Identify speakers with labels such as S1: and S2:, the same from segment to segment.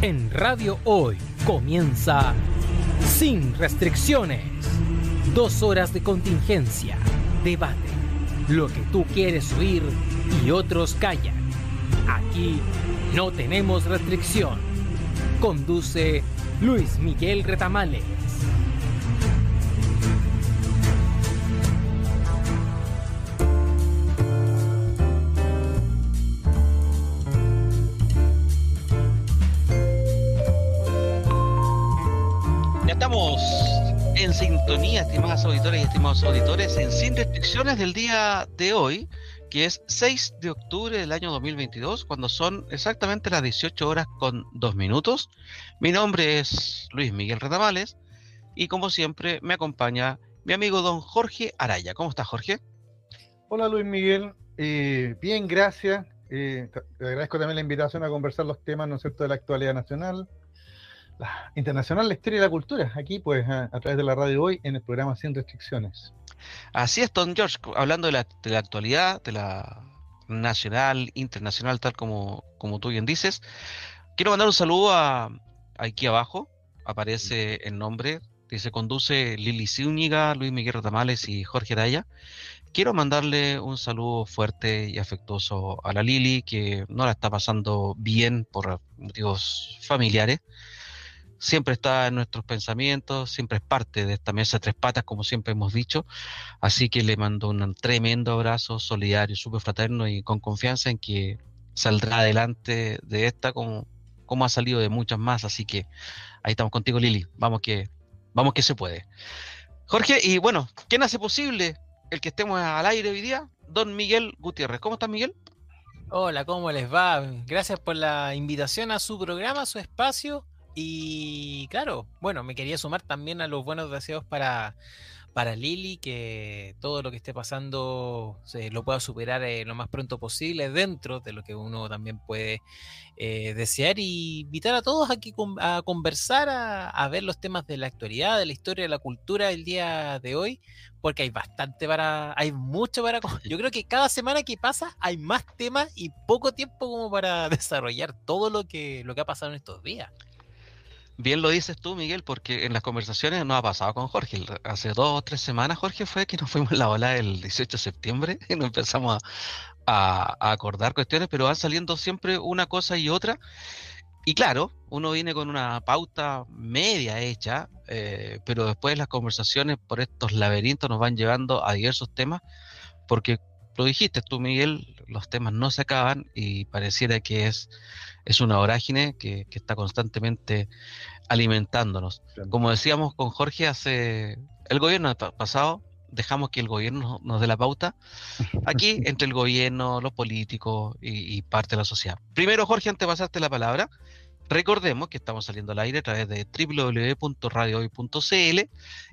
S1: En Radio Hoy comienza Sin Restricciones. Dos horas de contingencia, debate, lo que tú quieres oír y otros callan. Aquí no tenemos restricción. Conduce Luis Miguel Retamales.
S2: Sintonía, estimadas auditoras y estimados auditores, en Sin Restricciones del día de hoy, que es 6 de octubre del año 2022, cuando son exactamente las 18 horas con 2 minutos. Mi nombre es Luis Miguel Retamales y como siempre me acompaña mi amigo don Jorge Araya. ¿Cómo estás, Jorge?
S3: Hola Luis Miguel, Eh, bien, gracias. Eh, te agradezco también la invitación a conversar los temas, ¿no es cierto?, de la actualidad nacional, la internacional, la historia y la cultura, aquí pues a, a través de la radio hoy en el programa Sin Restricciones.
S2: Así es, don George, hablando de la, de la actualidad, de la nacional, internacional, tal como, como tú bien dices. Quiero mandar un saludo a aquí abajo, aparece el nombre, dice conduce Lili Zúñiga, Luis Miguel Tamales y Jorge Araya. Quiero mandarle un saludo fuerte y afectuoso a la Lili, que no la está pasando bien por motivos familiares. Siempre está en nuestros pensamientos, siempre es parte de esta mesa tres patas, como siempre hemos dicho. Así que le mando un tremendo abrazo solidario, súper fraterno y con confianza en que saldrá adelante de esta como, como ha salido de muchas más. Así que ahí estamos contigo, Lili. Vamos que, vamos que se puede. Jorge, y bueno, ¿quién hace posible el que estemos al aire hoy día? Don Miguel Gutiérrez. ¿Cómo estás, Miguel?
S4: Hola, ¿cómo les va? Gracias por la invitación a su programa, a su espacio. Y claro, bueno, me quería sumar también a los buenos deseos para, para Lili, que todo lo que esté pasando se lo pueda superar eh, lo más pronto posible dentro de lo que uno también puede eh, desear y invitar a todos aquí a conversar, a, ver los temas de la actualidad, de la historia, de la cultura del día de hoy, porque hay bastante para, hay mucho para, yo creo que cada semana que pasa hay más temas y poco tiempo como para desarrollar todo lo que, lo que ha pasado en estos días.
S2: Bien lo dices tú, Miguel, porque en las conversaciones nos ha pasado con Jorge. Hace dos o tres semanas, Jorge, fue que nos fuimos la ola el 18 de septiembre y nos empezamos a acordar cuestiones, pero van saliendo siempre una cosa y otra. Y claro, uno viene con una pauta media hecha, eh, pero después las conversaciones por estos laberintos nos van llevando a diversos temas, porque lo dijiste tú, Miguel, los temas no se acaban y pareciera que es, es una vorágine que, que está constantemente alimentándonos. Como decíamos con Jorge hace el gobierno pa- pasado, dejamos que el gobierno nos dé la pauta. Aquí, entre el gobierno, los políticos y, y parte de la sociedad. Primero, Jorge, antes de pasarte la palabra, recordemos que estamos saliendo al aire a través de www.radiohoy.cl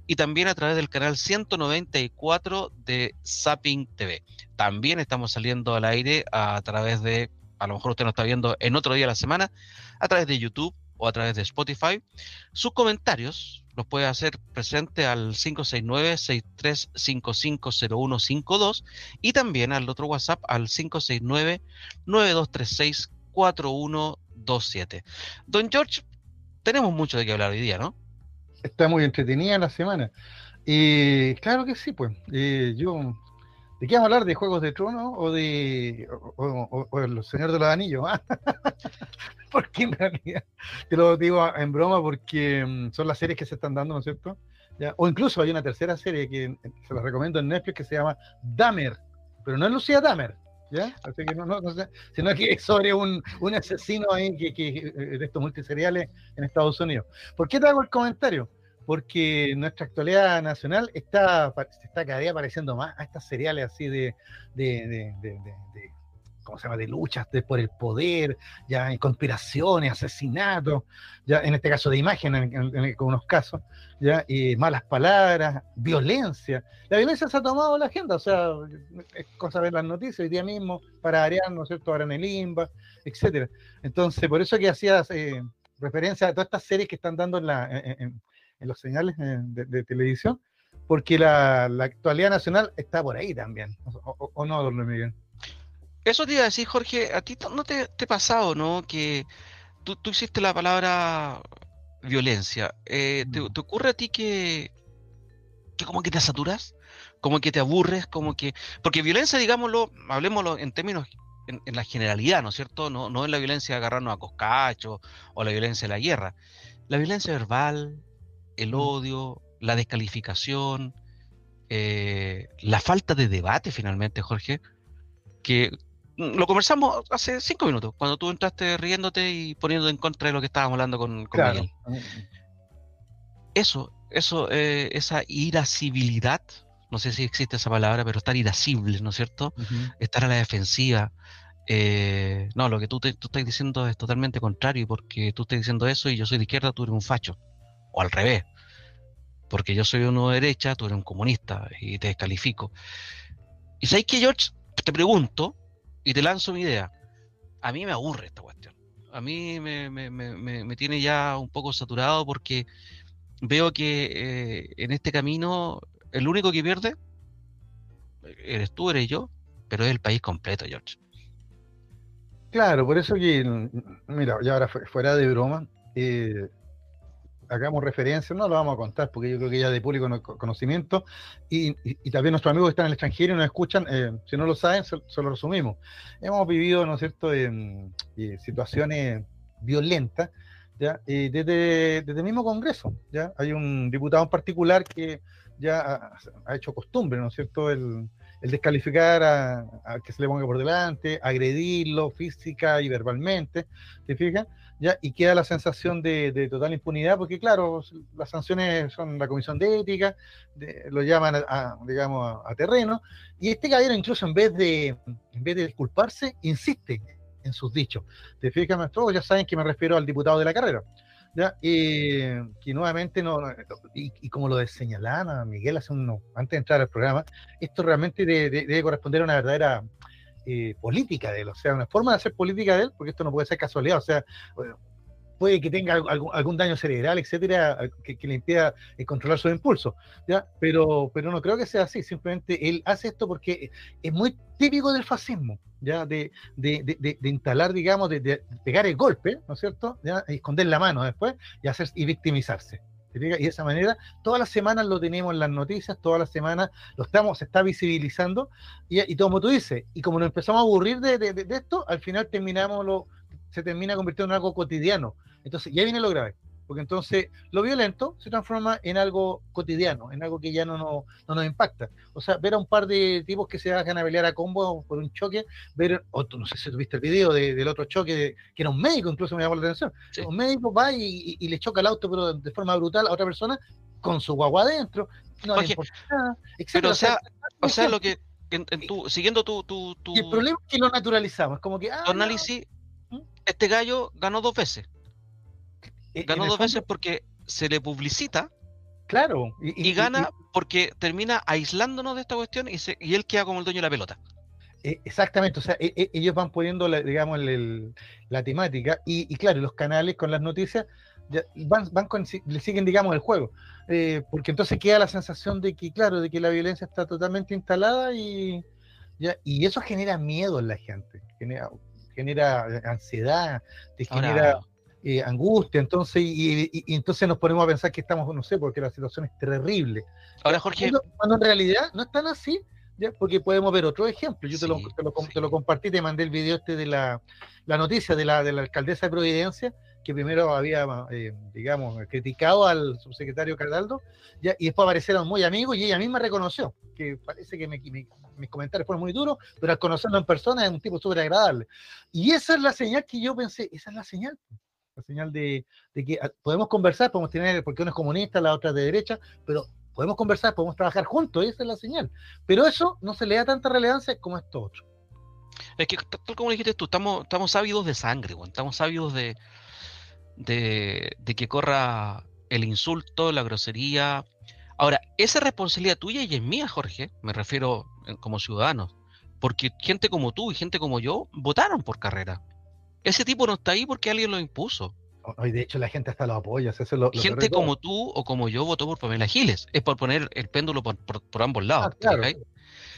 S2: y también a través del canal 194 de Zapping TV. También estamos saliendo al aire a través de, a lo mejor usted nos está viendo en otro día de la semana, a través de YouTube o a través de Spotify. Sus comentarios los puede hacer presente al 569-63550152 y también al otro WhatsApp al 569-9236-4127. Don George, tenemos mucho de qué hablar hoy día, ¿no?
S3: Está muy entretenida la semana. Y claro que sí, pues. Eh, yo, ¿de qué vamos a hablar? ¿De Juegos de Tronos o de o, o- El Señor de los Anillos? porque en realidad, te lo digo en broma porque mm, son las series que se están dando, ¿no es cierto? O incluso hay una tercera serie que eh, se la recomiendo en Netflix que se llama Dahmer, pero no es Lucía Dahmer, ¿ya? Así que no, no, no sino que es sobre un, un asesino ahí que, eh, de estos multiseriales en Estados Unidos. ¿Por qué te hago el comentario? Porque nuestra actualidad nacional está, está cada día pareciendo más a estas seriales así de, de- de- de- ¿cómo se llama? De luchas de- por el poder, ya en conspiraciones, asesinatos, ya en este caso de imagen, en, en- algunos casos, ya y malas palabras, violencia. La violencia se ha tomado la agenda, o sea, es cosa ver las noticias hoy día mismo, para Arián, ¿no es cierto? Ahora en el IMBA, etcétera. Entonces, por eso que hacías eh, referencia a todas estas series que están dando en, la, los señales eh, de, televisión, porque la, actualidad nacional está por ahí también, o, o- no, don Miguel.
S2: Eso te iba a decir, Jorge, a ti no te, te ha pasado, ¿no? Que tú, tú hiciste la palabra violencia. Eh, ¿te,
S3: Mm.
S2: te ocurre a ti que, que como que te saturas? Como que te aburres, como que... Porque violencia, digámoslo, hablemoslo en términos, en, en la generalidad, ¿no es cierto? No, no es la violencia de agarrarnos a coscacho o la violencia de la guerra. La violencia verbal, el
S3: Mm.
S2: odio, la descalificación, eh, la falta de debate finalmente, Jorge, que lo conversamos hace cinco minutos, cuando tú entraste riéndote y poniéndote en contra de lo que estábamos hablando con, con
S3: Claro.
S2: Miguel. Eso, eso, eh, esa irascibilidad, no sé si existe esa palabra, pero estar irascible, ¿no es cierto? Estar a la defensiva. eh, no, lo que tú, te, tú estás diciendo es totalmente contrario, porque tú estás diciendo eso y yo soy de izquierda, tú eres un facho. O al revés. Porque yo soy uno de derecha, tú eres un comunista y te descalifico. Y sabes que, George, te pregunto y te lanzo mi idea. A mí me aburre esta cuestión. A mí me, me- me- me- tiene ya un poco saturado porque veo que eh, en este camino el único que pierde eres tú, eres yo, pero es el país completo, George.
S3: Claro, por eso que, mm, mira, ya ahora fu- fuera de broma, eh, hagamos referencia, no lo vamos a contar porque yo creo que ya de público no- conocimiento, y, y- y también nuestros amigos que están en el extranjero y nos escuchan, eh, si no lo saben, se, se lo resumimos. Hemos vivido, ¿no es cierto?, en, eh, situaciones violentas, ¿ya? Eh, desde, desde el mismo Congreso, ¿ya? Hay un diputado en particular que ya ha, ha hecho costumbre, ¿no es cierto?, el, el descalificar a, a que se le ponga por delante, agredirlo física y verbalmente, ¿te fijas? ¿Ya? Y queda la sensación de, de total impunidad, porque claro, las sanciones son la comisión de ética, de- lo llaman a, digamos, a, terreno, y este caballero incluso en vez de, en vez de disculparse, insiste en sus dichos. ¿Te fijas? Todos ya saben que me refiero al diputado de la carrera. ¿ya? Y que nuevamente no, y, y como lo señalaba Miguel hace uno, antes de entrar al programa, esto realmente de- de- debe corresponder a una verdadera eh, política de él, o sea, una forma de hacer política de él, porque esto no puede ser casualidad, o sea, puede que tenga algún, algún daño cerebral, etcétera, que, le impida eh, controlar sus impulsos, ¿ya? Pero, pero no creo que sea así, simplemente él hace esto porque es muy típico del fascismo, ¿ya? De, de, de, de- instalar, digamos, de, pegar el golpe, ¿no es cierto? Esconder la mano después y, hacer, y victimizarse. Y de esa manera, todas las semanas lo tenemos en las noticias, todas las semanas lo estamos, se está visibilizando, y, y como tú dices, y como nos empezamos a aburrir de- de- de esto, al final terminamos lo, se termina convirtiendo en algo cotidiano. Entonces, ya viene lo grave, porque entonces lo violento se transforma en algo cotidiano, en algo que ya no, nos- no nos impacta. O sea, ver a un par de tipos que se bajan a pelear a combo por un choque, ver, o tú, no sé si tuviste el video de- del otro choque, de- que era un médico, incluso me llamó la atención.
S2: Sí.
S3: Un médico va y, y- y le choca el auto, pero de forma brutal a otra persona, con su guagua adentro, no le
S2: Oye,
S3: importa nada,
S2: Pero, o sea, o sea, lo que, en, en tu, siguiendo tu, tu, tu,
S3: Y el problema es que lo naturalizamos, como que, ah,
S2: tu
S3: no,
S2: análisis,
S3: ¿Mm?
S2: este gallo ganó dos veces.
S3: En
S2: Ganó dos veces porque se le publicita
S3: Claro.
S2: y, gana porque termina aislándonos de esta cuestión y, se, y él queda como el dueño de la pelota.
S3: Eh, Exactamente, o sea, e- e- ellos van poniendo, la, digamos, el- la temática y, claro, los canales con las noticias ya van, van con- le siguen, digamos, el juego, Eh, porque entonces queda la sensación de que, claro, de que la violencia está totalmente instalada y, ya, y eso genera miedo en la gente, genera, genera ansiedad, te genera eh, angustia, entonces, y, y- y entonces nos ponemos a pensar que estamos, no sé, porque la situación es terrible.
S2: ahora Jorge,
S3: Cuando, cuando en realidad no es tan así, ¿ya? porque podemos ver otro ejemplo. Yo te, lo,
S2: Sí,
S3: te, lo,
S2: sí.
S3: te lo compartí, te mandé el video este de la, la noticia de la, de la alcaldesa de Providencia, que primero había, eh, digamos, criticado al subsecretario Cataldo, ¿ya? y después aparecieron muy amigos y ella misma reconoció, que parece que me- me- mis comentarios fueron muy duros, pero al conocerlo en persona es un tipo súper agradable. Y esa es la señal que yo pensé, esa es la señal. La señal de, que ah, podemos conversar, podemos tener, porque uno es comunista, la otra es de derecha, pero podemos conversar, podemos trabajar juntos, esa es la señal. Pero eso no se le da tanta relevancia como esto otro.
S2: es que tal como dijiste tú, estamos, estamos ávidos de sangre, estamos ávidos de, de, de que corra el insulto, la grosería. Ahora, esa es responsabilidad tuya y es mía, Jorge, me refiero eh, como ciudadanos, porque gente como tú y gente como yo votaron por carrera. Ese tipo no está ahí porque alguien lo impuso.
S3: Hoy, de hecho, la gente hasta lo apoya. eso es lo- lo peor
S2: Gente como tú o como yo votó por Pamela Giles. Es por poner el péndulo por, por- por ambos lados.
S3: Ah.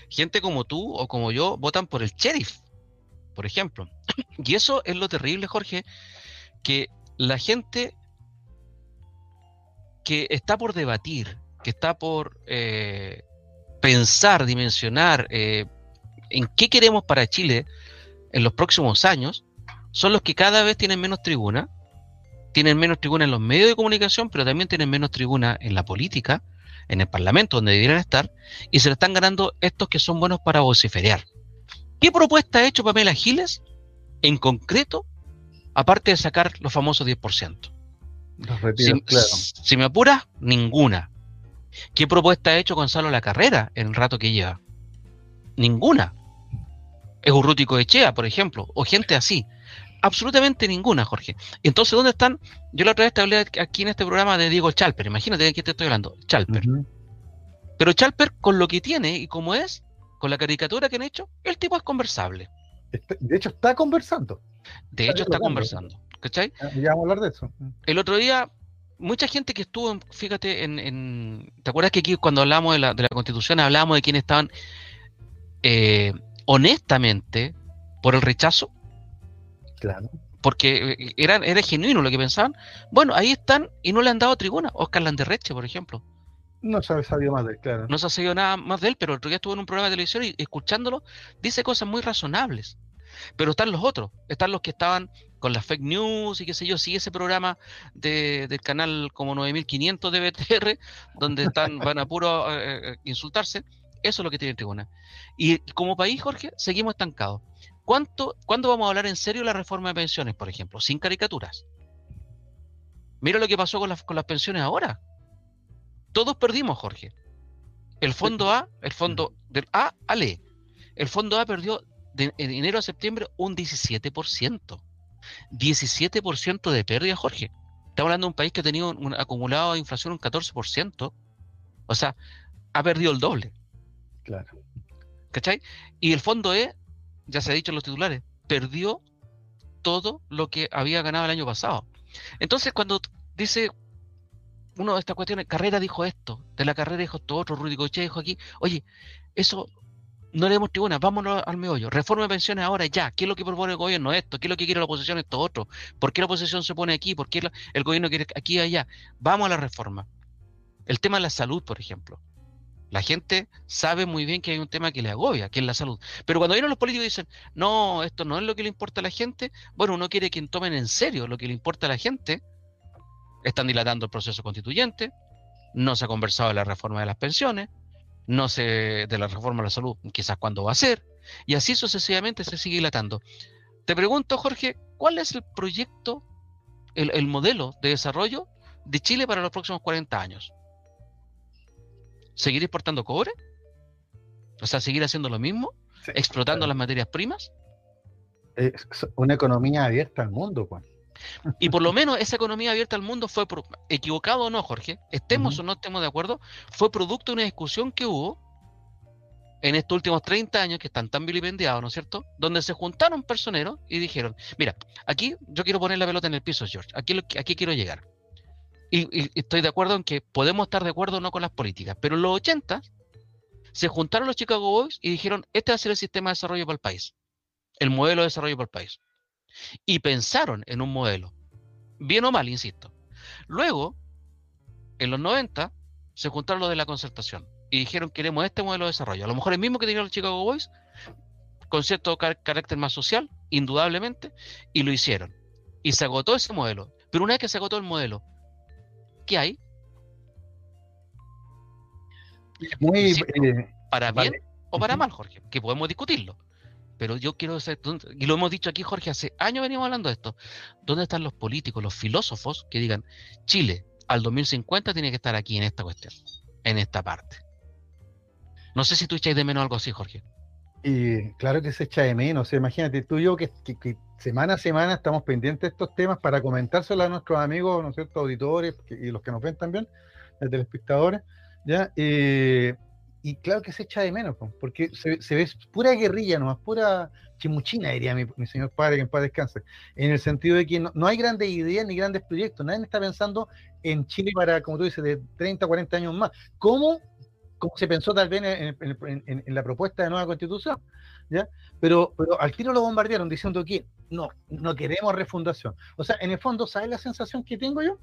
S2: Gente como tú o como yo votan por el sheriff, por ejemplo. Y eso es lo terrible, Jorge, que la gente que está por debatir, que está por eh, pensar, dimensionar eh, en qué queremos para Chile en los próximos años, son los que cada vez tienen menos tribuna, tienen menos tribuna en los medios de comunicación, pero también tienen menos tribuna en la política, en el Parlamento, donde deberían estar, y se le están ganando estos que son buenos para vociferar. ¿Qué propuesta ha hecho Pamela Giles en concreto, aparte de sacar los famosos 10%? si, me apura, ninguna. ¿Qué propuesta ha hecho Gonzalo La Carrera en el rato que lleva? Ninguna. Es Urrutico Echea, por ejemplo, o gente así. Absolutamente ninguna, Jorge. Entonces, ¿dónde están? Yo la otra vez te hablé aquí en este programa de Diego Chalper. Imagínate de quién te estoy hablando. Chalper. Pero Chalper, con lo que tiene y como es, con la caricatura que han hecho, el tipo es conversable.
S3: De hecho, está conversando.
S2: De hecho, está conversando. ¿Cachai?
S3: Ya vamos a hablar de eso.
S2: El otro día, mucha gente que estuvo, fíjate, en, ¿te acuerdas que aquí cuando hablamos de la, de la Constitución hablábamos de quienes estaban eh, honestamente por el rechazo?
S3: Claro.
S2: Porque eh, era, era genuino lo que pensaban. Bueno, ahí están y no le han dado tribuna. Oscar Landerreche, por ejemplo.
S3: No se ha sabido más de él, claro.
S2: No se ha sabido nada más de él, pero el otro día estuvo en un programa de televisión y escuchándolo, dice cosas muy razonables. Pero están los otros, están los que estaban con las fake news y qué sé yo, sigue ese programa de, del canal como 9500 de BTR, donde están, van a puro eh, eh, insultarse, eso es lo que tiene tribuna. Y como país, Jorge, seguimos estancados. ¿Cuánto, ¿Cuándo vamos a hablar en serio de la reforma de pensiones, por ejemplo? Sin caricaturas. Mira lo que pasó con las, con las pensiones ahora. Todos perdimos, Jorge. El fondo A, el fondo del A al E. El fondo A perdió de enero a septiembre un 17%. 17% de pérdida, Jorge. Estamos hablando de un país que ha tenido un acumulado de inflación un 14%. O sea, ha perdido el doble.
S3: Claro.
S2: ¿Cachai? Y el fondo E, ya se ha dicho en los titulares, perdió todo lo que había ganado el año pasado. Entonces, cuando dice uno de estas cuestiones, Carrera dijo esto, de la carrera dijo esto otro, Rudy Coche dijo aquí, oye, eso no le demos tribuna, vámonos al meollo, reforma de pensiones ahora ya, ¿qué es lo que propone el gobierno? Esto, ¿qué es lo que quiere la oposición? Esto otro, ¿por qué la oposición se pone aquí? ¿Por qué el gobierno quiere aquí y allá? Vamos a la reforma. El tema de la salud, por ejemplo. La gente sabe muy bien que hay un tema que le agobia, que es la salud. Pero cuando vienen los políticos y dicen, no, esto no es lo que le importa a la gente, bueno, uno quiere que tomen en serio lo que le importa a la gente. Están dilatando el proceso constituyente, no se ha conversado de la reforma de las pensiones, no se de la reforma de la salud, quizás cuándo va a ser, y así sucesivamente se sigue dilatando. Te pregunto, Jorge, ¿cuál es el proyecto, el, modelo de desarrollo de Chile para los próximos 40 años? ¿Seguir exportando cobre? O sea, seguir haciendo lo mismo, explotando las materias primas.
S3: Es una economía abierta al mundo, Juan.
S2: Y por lo menos esa economía abierta al mundo fue, equivocado o no, Jorge, estemos o no estemos de acuerdo, fue producto de una discusión que hubo en estos últimos 30 años que están tan vilipendiados, ¿no es cierto? Donde se juntaron personeros y dijeron, mira, aquí yo quiero poner la pelota en el piso, George, aquí, aquí quiero llegar. Y, estoy de acuerdo en que podemos estar de acuerdo o no con las políticas, pero en los 80 se juntaron los Chicago Boys y dijeron, este va a ser el sistema de desarrollo para el país, el modelo de desarrollo para el país. Y pensaron en un modelo, bien o mal, insisto. Luego, en los 90, se juntaron los de la concertación y dijeron, queremos este modelo de desarrollo. A lo mejor el mismo que tenían los Chicago Boys, con cierto carácter más social, indudablemente, y lo hicieron. Y se agotó ese modelo. Pero una vez que se agotó el modelo, ¿qué hay?
S3: Muy,
S2: eh, ¿Para bien o para mal, Jorge? Que podemos discutirlo. Pero yo quiero saber, y lo hemos dicho aquí, Jorge, hace años venimos hablando de esto. ¿Dónde están los políticos, los filósofos que digan, Chile al 2050 tiene que estar aquí en esta cuestión, en esta parte? No sé si tú echáis de menos algo así, Jorge.
S3: Y claro que se echa de menos. imagínate tú y yo que, semana a semana estamos pendientes de estos temas para comentárselo a nuestros amigos, ¿no es cierto?, auditores y los que nos ven también, los telespectadores. ¿ya? Eh, y claro que se echa de menos, porque se, ve pura guerrilla nomás, pura chimuchina, diría mi, señor padre, que en paz descanse, en el sentido de que no, hay grandes ideas ni grandes proyectos, nadie está pensando en Chile para, como tú dices, de 30, 40 años más. ¿Cómo, se pensó tal vez en, la propuesta de nueva constitución? Pero, pero al tiro lo bombardearon diciendo que no, no queremos refundación. O sea, en el fondo, ¿sabes la sensación que tengo yo?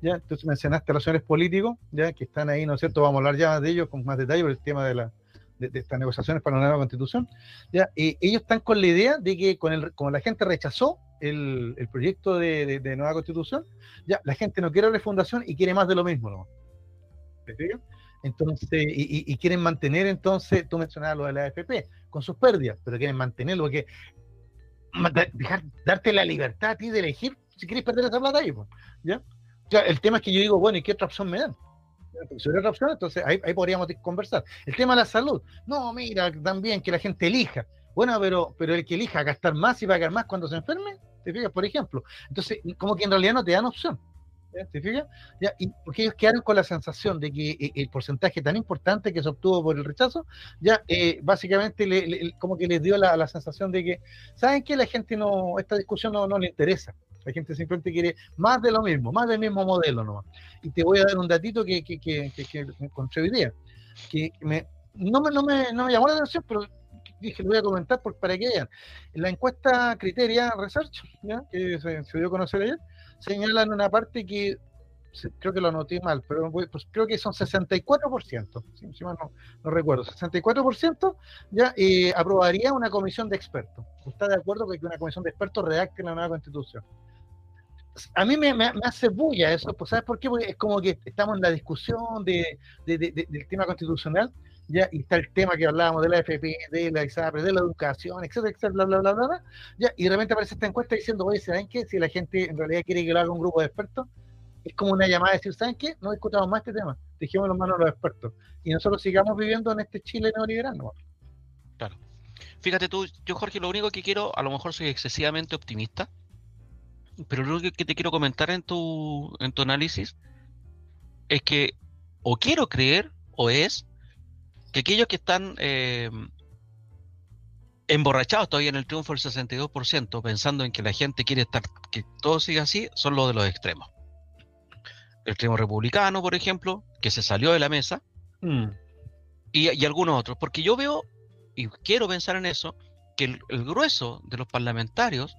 S3: Ya, entonces mencionaste a los políticos, ya que están ahí, ¿no es cierto? Vamos a hablar ya de ellos con más detalle por el tema de, la, de, estas negociaciones para una nueva constitución. Ya, y ellos están con la idea de que con el, como la gente rechazó el, el proyecto de, de, nueva constitución, ya la gente no quiere refundación y quiere más de lo mismo, ¿no? Entonces, y, y, quieren mantener entonces, tú mencionabas lo de la AFP, con sus pérdidas, pero quieren mantenerlo, porque dejar, darte la libertad a ti de elegir si quieres perder esa plata ahí, ¿ya? el tema es que yo digo, bueno, ¿y qué otra opción me dan? Si otra opción, entonces ahí, podríamos conversar. El tema de la salud. No, mira, también que la gente elija. Bueno, pero, pero el que elija gastar más y pagar más cuando se enferme, ¿te fijas? Por ejemplo. Entonces, como que en realidad no te dan opción. ¿Te fijas? Ya, y porque ellos quedaron con la sensación de que eh, el porcentaje tan importante que se obtuvo por el rechazo, ya eh, básicamente como que les dio la, la, sensación de que, ¿saben qué? La gente no, esta discusión no, no le interesa. La gente simplemente quiere más de lo mismo, más del mismo modelo nomás. Y te voy a dar un datito que, que, que, que, encontré hoy día, que me, no, me, no, me, no me llamó la atención, pero dije, lo voy a comentar por, para que vean. La encuesta Criteria Research, ¿ya? que se, se, dio a conocer ayer, señalan una parte que creo que lo anoté mal, pero pues creo que son 64%, si, mal no, no, recuerdo, 64% ya eh, aprobaría una comisión de expertos. ¿Está de acuerdo con que una comisión de expertos redacte la nueva constitución? a mí me, hace bulla eso, pues, ¿sabes por qué? Porque es como que estamos en la discusión de, del tema constitucional, ya, y está el tema que hablábamos de la FP, de la ISAPRE, de la educación, etcétera, etcétera, bla, bla, bla, bla, ya, y de repente aparece esta encuesta diciendo, oye, ¿saben qué? Si la gente en realidad quiere que lo haga un grupo de expertos, es como una llamada de decir, ¿saben qué? No discutamos más este tema, dejemos las manos a los expertos, y nosotros sigamos viviendo en este Chile neoliberal, ¿no?
S2: Claro. Fíjate tú, yo Jorge, lo único que quiero, a lo mejor soy excesivamente optimista, pero lo que te quiero comentar en tu, en tu análisis es que o quiero creer o es que aquellos que están eh, emborrachados todavía en el triunfo del 62%, pensando en que la gente quiere estar, que todo siga así, son los de los extremos. El extremo republicano, por ejemplo, que se salió de la mesa, mm. y, y, algunos otros, porque yo veo, y quiero pensar en eso, que el grueso de los parlamentarios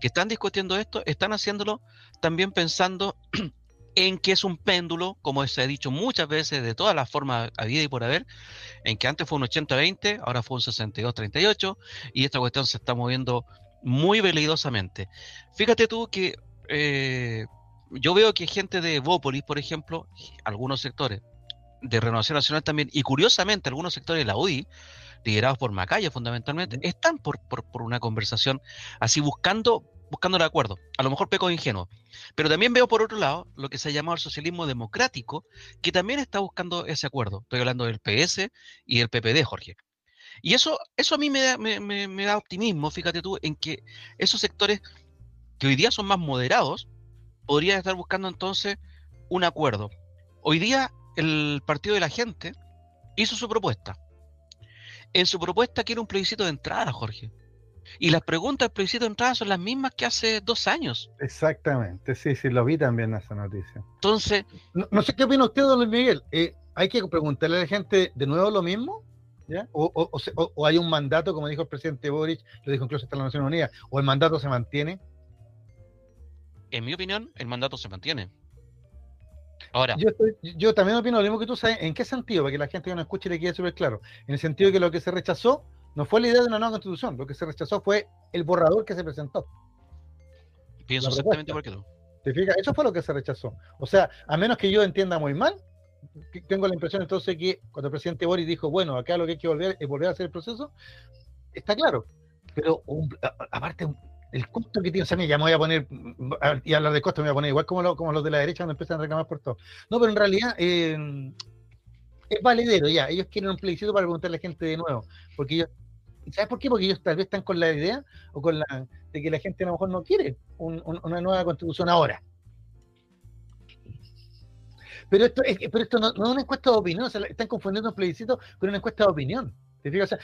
S2: que están discutiendo esto están haciéndolo también pensando en que es un péndulo, como se ha dicho muchas veces de todas las formas vida y por haber, en que antes fue un 80-20, ahora fue un 62-38, y esta cuestión se está moviendo muy velocidosamente. Fíjate tú que eh, yo veo que gente de Bópolis, por ejemplo, algunos sectores de Renovación Nacional también, y curiosamente algunos sectores de la UDI, liderados por Macaya fundamentalmente, están por, por, una conversación así buscando buscando el acuerdo. A lo mejor peco ingenuo. Pero también veo por otro lado lo que se ha llamado el socialismo democrático, que también está buscando ese acuerdo. Estoy hablando del PS y del PPD, Jorge. Y eso, eso a mí me da, me, me da optimismo, fíjate tú, en que esos sectores que hoy día son más moderados, podrían estar buscando entonces un acuerdo. Hoy día el Partido de la Gente hizo su propuesta en su propuesta quiere un plebiscito de entrada, Jorge. Y las preguntas del plebiscito de entrada son las mismas que hace dos años.
S3: Exactamente, sí, sí, lo vi también esa noticia.
S2: Entonces...
S3: No, sé qué opina usted, don Luis Miguel. Eh, ¿Hay que preguntarle a la gente de nuevo lo mismo? ¿Ya? O, o, hay un mandato, como dijo el presidente Boric, lo dijo incluso hasta la Naciones Unidas, o el mandato se mantiene?
S2: En mi opinión, el mandato se mantiene. Ahora.
S3: Yo, también opino lo mismo que tú sabes. ¿En qué sentido? Para que la gente que nos escuche le quede súper claro. En el sentido de que lo que se rechazó no fue la idea de una nueva constitución. Lo que se rechazó fue el borrador que se presentó.
S2: Pienso exactamente igual que tú.
S3: ¿Te fijas? Eso fue lo que se rechazó. O sea, a menos que yo entienda muy mal, tengo la impresión entonces que cuando el presidente Boris dijo, bueno, acá lo que hay que volver es volver a hacer el proceso, está claro. Pero aparte, el costo que tiene, o sea, ya me voy a poner, y hablar de costo me voy a poner igual como, como los de la derecha cuando empiezan a reclamar por todo. No, pero en realidad eh, es valedero ya, ellos quieren un plebiscito para preguntarle a la gente de nuevo, porque ellos, ¿sabes por qué? Porque ellos tal vez están con la idea o con la de que la gente a lo mejor no quiere una nueva constitución ahora. Pero esto, es, pero esto no, no, es una encuesta de opinión, o sea, están confundiendo un plebiscito con una encuesta de opinión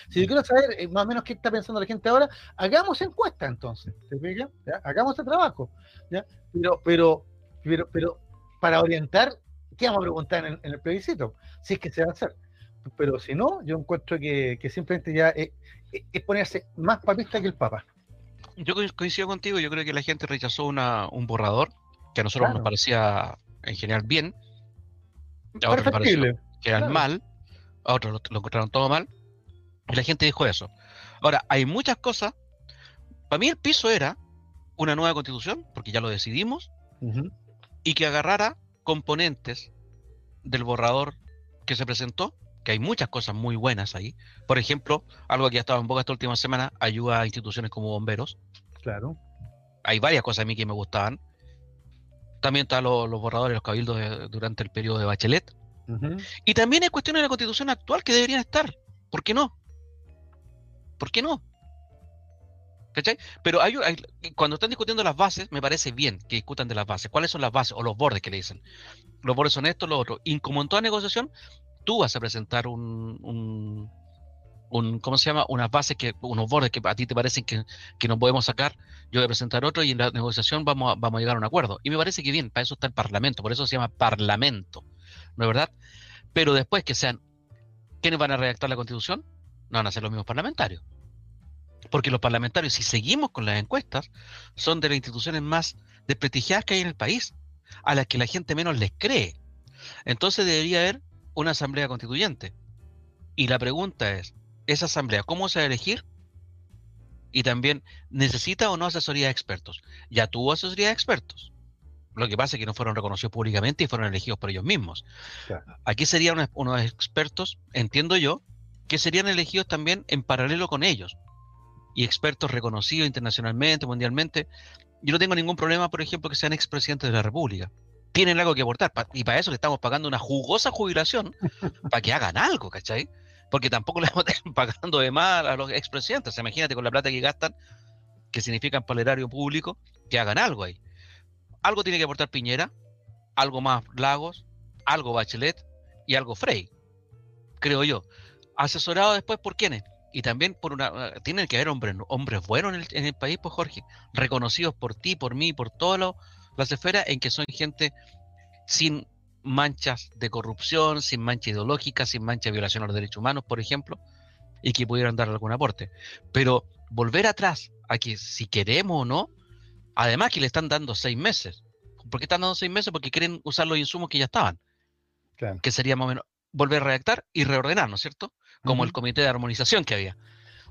S3: si yo quiero saber eh, más o menos qué está pensando la gente ahora, hagamos encuesta entonces. ¿Te fijas? Hagamos el trabajo. ¿ya? Pero, pero, pero, pero, para orientar, ¿qué vamos a preguntar en, el plebiscito? Si es que se va a hacer. Pero si no, yo encuentro que, simplemente ya, eh, es ponerse más papista que el Papa.
S2: Yo coincido contigo, yo creo que la gente rechazó una, un borrador que a nosotros nos parecía en general bien, a otros nos pareció que era mal, a otros lo, encontraron todo mal, y la gente dijo eso. Ahora, hay muchas cosas, para mí el piso era una nueva constitución, porque ya lo decidimos, y que agarrara componentes del borrador que se presentó, que hay muchas cosas muy buenas ahí. Por ejemplo, algo que ha estado en boca esta última semana, ayuda a instituciones como bomberos.
S3: Claro.
S2: Hay varias cosas a mí que me gustaban. También están los, borradores, los cabildos durante el periodo de Bachelet. Y también hay cuestiones de la constitución actual que deberían estar. ¿Por qué no? ¿Por qué no? ¿Cachai? Pero hay, cuando están discutiendo las bases, me parece bien que discutan de las bases. ¿Cuáles son las bases o los bordes que le dicen? Los bordes son estos, los otros. Y como en toda negociación, tú vas a presentar un, un, ¿cómo se llama? Unas bases, que, unos bordes que a ti te parecen que, que no podemos sacar. Yo voy a presentar otro y en la negociación vamos a, vamos a llegar a un acuerdo. Y me parece que bien, para eso está el Parlamento, por eso se llama Parlamento, ¿no es verdad? Pero después que sean, ¿quiénes van a redactar la Constitución? No van a ser los mismos parlamentarios. Porque los parlamentarios, si seguimos con las encuestas, son de las instituciones más desprestigiadas que hay en el país, a las que la gente menos les cree. Entonces debería haber una asamblea constituyente. Y la pregunta es, ¿esa asamblea cómo se va a elegir? Y también, ¿necesita o no asesoría de expertos? Ya tuvo asesoría de expertos. Lo que pasa es que no fueron reconocidos públicamente y fueron elegidos por ellos mismos. Aquí serían unos expertos, entiendo yo, que serían elegidos también en paralelo con ellos y expertos reconocidos internacionalmente, mundialmente. Yo no tengo ningún problema, por ejemplo, que sean expresidentes de la República. Tienen algo que aportar y para eso le estamos pagando una jugosa jubilación para que hagan algo, ¿cachai? Porque tampoco le estamos pagando de mal a los expresidentes. Imagínate con la plata que gastan, que significan para el erario público, que hagan algo ahí. Algo tiene que aportar Piñera, algo más Lagos, algo Bachelet y algo Frey, creo yo. Asesorado después por quiénes? y también por una ah, tienen que haber hombres hombres buenos en el, en el, país pues Jorge reconocidos por ti por mí por todas las esferas en que son gente sin manchas de corrupción sin mancha ideológica sin mancha de violación a los derechos humanos por ejemplo y que pudieran dar algún aporte pero volver atrás a que si queremos o no además que le están dando seis meses ¿por qué están dando seis meses? porque quieren usar los insumos que ya estaban que sería más o menos volver a redactar y reordenar, ¿no es cierto? como el comité de armonización que había.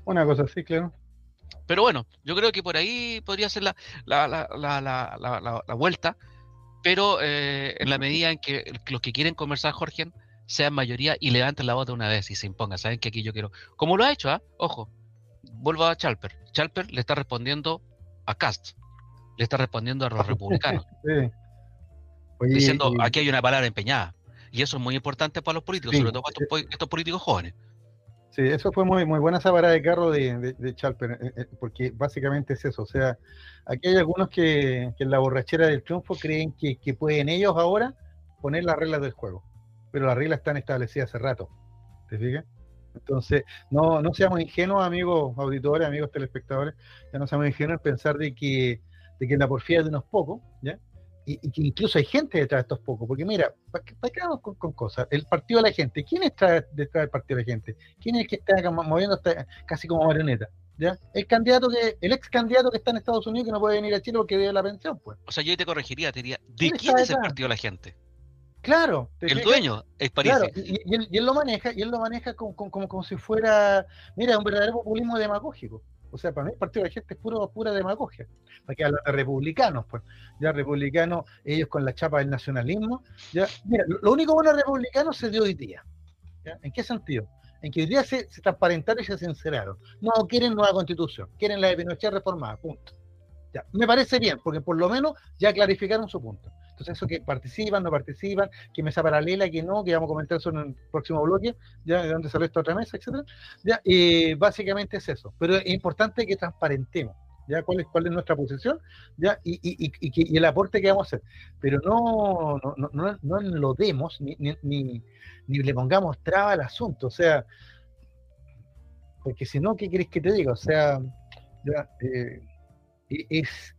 S3: Una cosa así, claro.
S2: Pero bueno, yo creo que por ahí podría ser la, la, la, la vuelta, pero eh, en la medida en que los que quieren conversar, Jorge, sean mayoría y levanten la voz de una vez y se impongan. Saben que aquí yo quiero. Como lo ha hecho, ¿ah? Ojo, vuelvo a Chalper. Chalper le está respondiendo a Cast, le está respondiendo a los republicanos. sí. diciendo, aquí hay una palabra empeñada. Y eso es muy importante para los políticos, sobre todo para estos políticos jóvenes.
S3: Sí, eso fue muy, muy buena esa de carro de, de, Chalper, eh, eh, porque básicamente es eso. O sea, aquí hay algunos que, en la borrachera del triunfo creen que, pueden ellos ahora poner las reglas del juego, pero las reglas están establecidas hace rato. ¿Te fijas? Entonces, no, no seamos ingenuos, amigos auditores, amigos telespectadores, ya no seamos ingenuos en pensar de que, de que la porfía es de unos pocos, ¿ya? Y, que incluso hay gente detrás de estos pocos, porque mira, para qué vamos con, cosas, el partido de la gente, ¿quién está detrás del partido de la gente? ¿Quién es el que está moviendo casi como marioneta? ¿Ya? El candidato que, el ex candidato que está en Estados Unidos que no puede venir a Chile porque debe la pensión, pues.
S2: O sea, yo te corregiría, te diría, ¿de quién, es el partido de la gente?
S3: Claro.
S2: El dueño es París. Claro,
S3: y, él, lo maneja, y él lo maneja como, como, como si fuera, mira, un verdadero populismo demagógico. O sea, para mí el partido de la gente es puro, pura demagogia. Que hablan de republicanos, pues. Ya republicanos, ellos con la chapa del nacionalismo. Ya, mira, lo único bueno republicano se dio hoy día. ¿En qué sentido? En que hoy día se, se transparentaron y se sinceraron. No quieren nueva constitución, quieren la de Pinochet reformada, punto. Ya, me parece bien, porque por lo menos ya clarificaron su punto. Entonces, eso que participan, no participan, que mesa paralela, que no, que vamos a comentar eso en el próximo bloque, ya de dónde sale esta otra mesa, etcétera. Ya, y básicamente es eso. Pero es importante que transparentemos ya cuál es cuál es nuestra posición ya y, y, y, el aporte que vamos a hacer pero no no, no, no lo demos ni, ni, ni, le pongamos traba al asunto o sea porque si no qué querés que te diga o sea ya, eh, es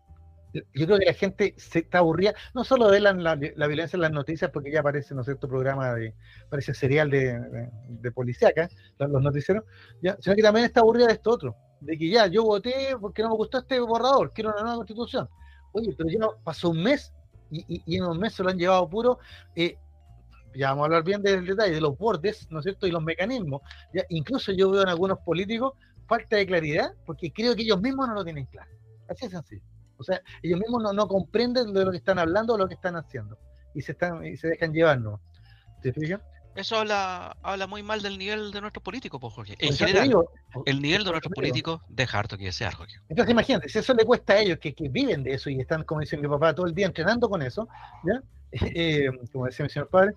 S3: yo creo que la gente se está aburrida, no solo de la, la, violencia en las noticias, porque ya aparece, ¿no es cierto?, programa de, parece serial de, de, de policíaca, los, noticieros, sino que también está aburrida de esto otro, de que ya, yo voté porque no me gustó este borrador, quiero una nueva constitución. Oye, pero ya pasó un mes y, y, en un mes se lo han llevado puro, eh, ya vamos a hablar bien del detalle, de los bordes, ¿no es cierto?, y los mecanismos. Ya, incluso yo veo en algunos políticos falta de claridad, porque creo que ellos mismos no lo tienen claro. Así es sencillo. O sea, ellos mismos no, comprenden de lo que están hablando o lo que están haciendo. Y se están y se dejan llevar, ¿no? ¿Te fijas?
S2: Eso habla, habla muy mal del nivel de nuestros políticos, pues, Jorge. En general, el nivel de nuestros políticos deja harto que desear, Jorge.
S3: Entonces, imagínate, si eso le cuesta a ellos que, que viven de eso y están, como dice mi papá, todo el día entrenando con eso, ¿ya? Eh, como decía mi señor padre.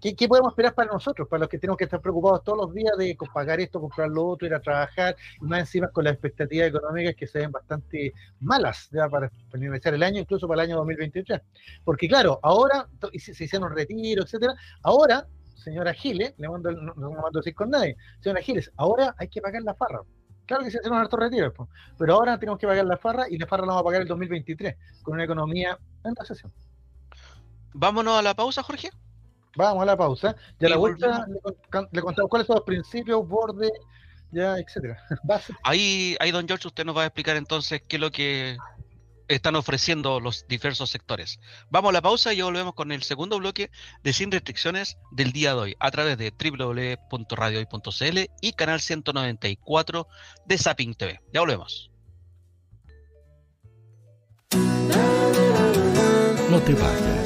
S3: ¿Qué, ¿qué, podemos esperar para nosotros, para los que tenemos que estar preocupados todos los días de pagar esto, comprar lo otro, ir a trabajar, y más encima con las expectativas económicas que se ven bastante malas ya para finalizar el año, incluso para el año 2023? Porque claro, ahora se hicieron retiros, etcétera, ahora señora Giles, le mando, no, no mando decir con nadie, señora Giles, ahora hay que pagar la farra. Claro que se hicieron hartos retiros, pero ahora tenemos que pagar la farra y la farra la vamos a pagar el 2023 con una economía en recesión.
S2: Vámonos a la pausa, Jorge.
S3: Vamos a la pausa. Ya a la vuelta le, contamos cuáles son los principios, bordes, ya, etcétera.
S2: ahí, ahí, don George, usted nos va a explicar entonces qué es lo que están ofreciendo los diversos sectores. Vamos a la pausa y ya volvemos con el segundo bloque de Sin Restricciones del día de hoy a través de www.radiohoy.cl y canal 194 de Zapping TV. Ya volvemos.
S5: No te vayas.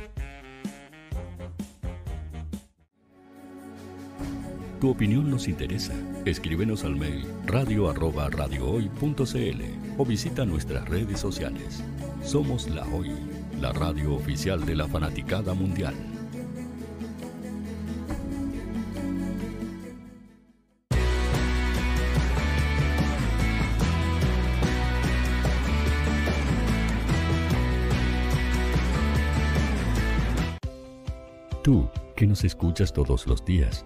S5: Tu opinión nos interesa. Escríbenos al mail radio o visita nuestras redes sociales. Somos La Hoy, la radio oficial de la fanaticada mundial. Tú, que nos escuchas todos los días,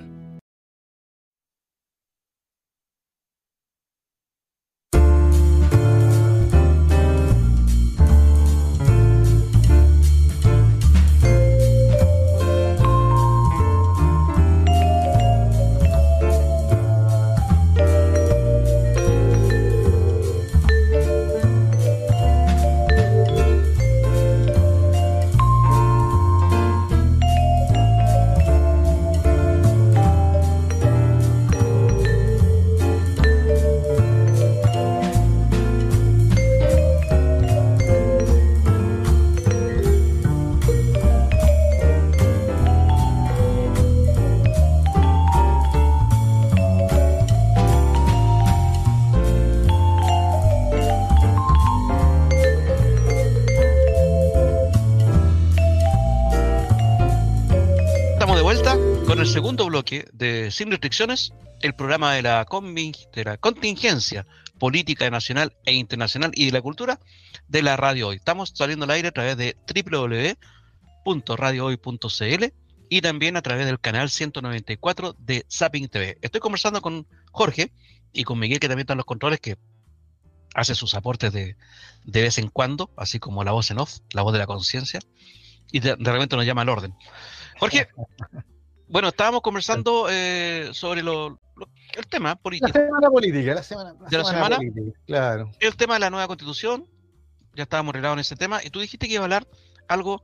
S2: Segundo bloque de Sin Restricciones, el programa de la, de la contingencia política nacional e internacional y de la cultura de la radio hoy. Estamos saliendo al aire a través de www.radiohoy.cl y también a través del canal 194 de Zapping TV. Estoy conversando con Jorge y con Miguel, que también están los controles, que hace sus aportes de, de vez en cuando, así como la voz en off, la voz de la conciencia, y de, de repente nos llama al orden. Jorge, bueno, estábamos conversando eh, sobre lo, el tema político.
S3: La semana política, la semana,
S2: de la semana,
S3: política, claro.
S2: El tema de la nueva constitución, ya estábamos relados en ese tema, y tú dijiste que iba a hablar algo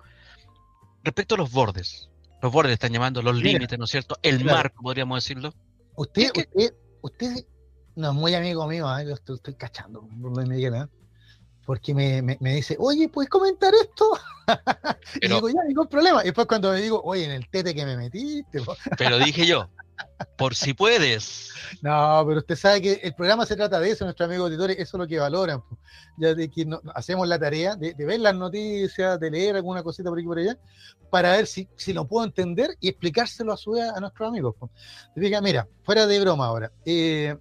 S2: respecto a los bordes. Los bordes están llamando los límites, ¿no es cierto? El marco, podríamos decirlo.
S3: Usted, usted, usted no es muy amigo mío, ¿eh? yo estoy, estoy cachando, no me digan, porque me, me, me, dice, oye, ¿puedes comentar esto? y digo, ya, ningún problema. Y después cuando me digo, oye, en el tete que me metiste.
S2: pero dije yo, por si puedes.
S3: No, pero usted sabe que el programa se trata de eso, nuestros amigos auditores, eso es lo que valoran. Ya de que no, hacemos la tarea de, de, ver las noticias, de leer alguna cosita por aquí por allá, para ver si, si lo puedo entender y explicárselo a su vez a nuestros amigos. Diga, mira, fuera de broma ahora. Eh,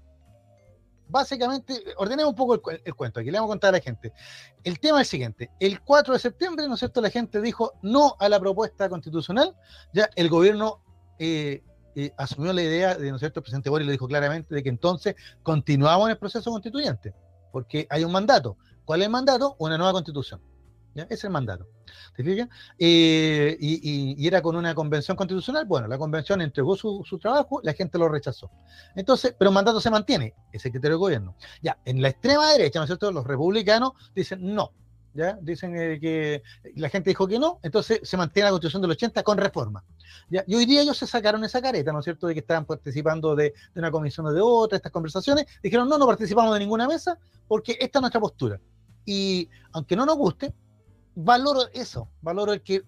S3: básicamente, ordenemos un poco el, cuento, aquí le vamos a contar a la gente. El tema es el siguiente, el 4 de septiembre, ¿no es cierto?, la gente dijo no a la propuesta constitucional, ya el gobierno eh, eh, asumió la idea de, ¿no es cierto?, el presidente Boris lo dijo claramente, de que entonces continuamos en el proceso constituyente, porque hay un mandato. ¿Cuál es el mandato? Una nueva constitución. Es el mandato. ¿Te fijas? Eh, y, era con una convención constitucional. Bueno, la convención entregó su, trabajo, la gente lo rechazó. Entonces, pero el mandato se mantiene, ese criterio de gobierno. Ya, en la extrema derecha, ¿no es cierto? Los republicanos dicen no. ¿Ya? Dicen eh, que la gente dijo que no, entonces se mantiene la constitución del 80 con reforma. ¿ya? Y hoy día ellos se sacaron esa careta, ¿no es cierto?, de que estaban participando de una comisión o de otra, estas conversaciones. Dijeron, no, no participamos de ninguna mesa porque esta es nuestra postura. Y aunque no nos guste, valoro eso, valoro el que,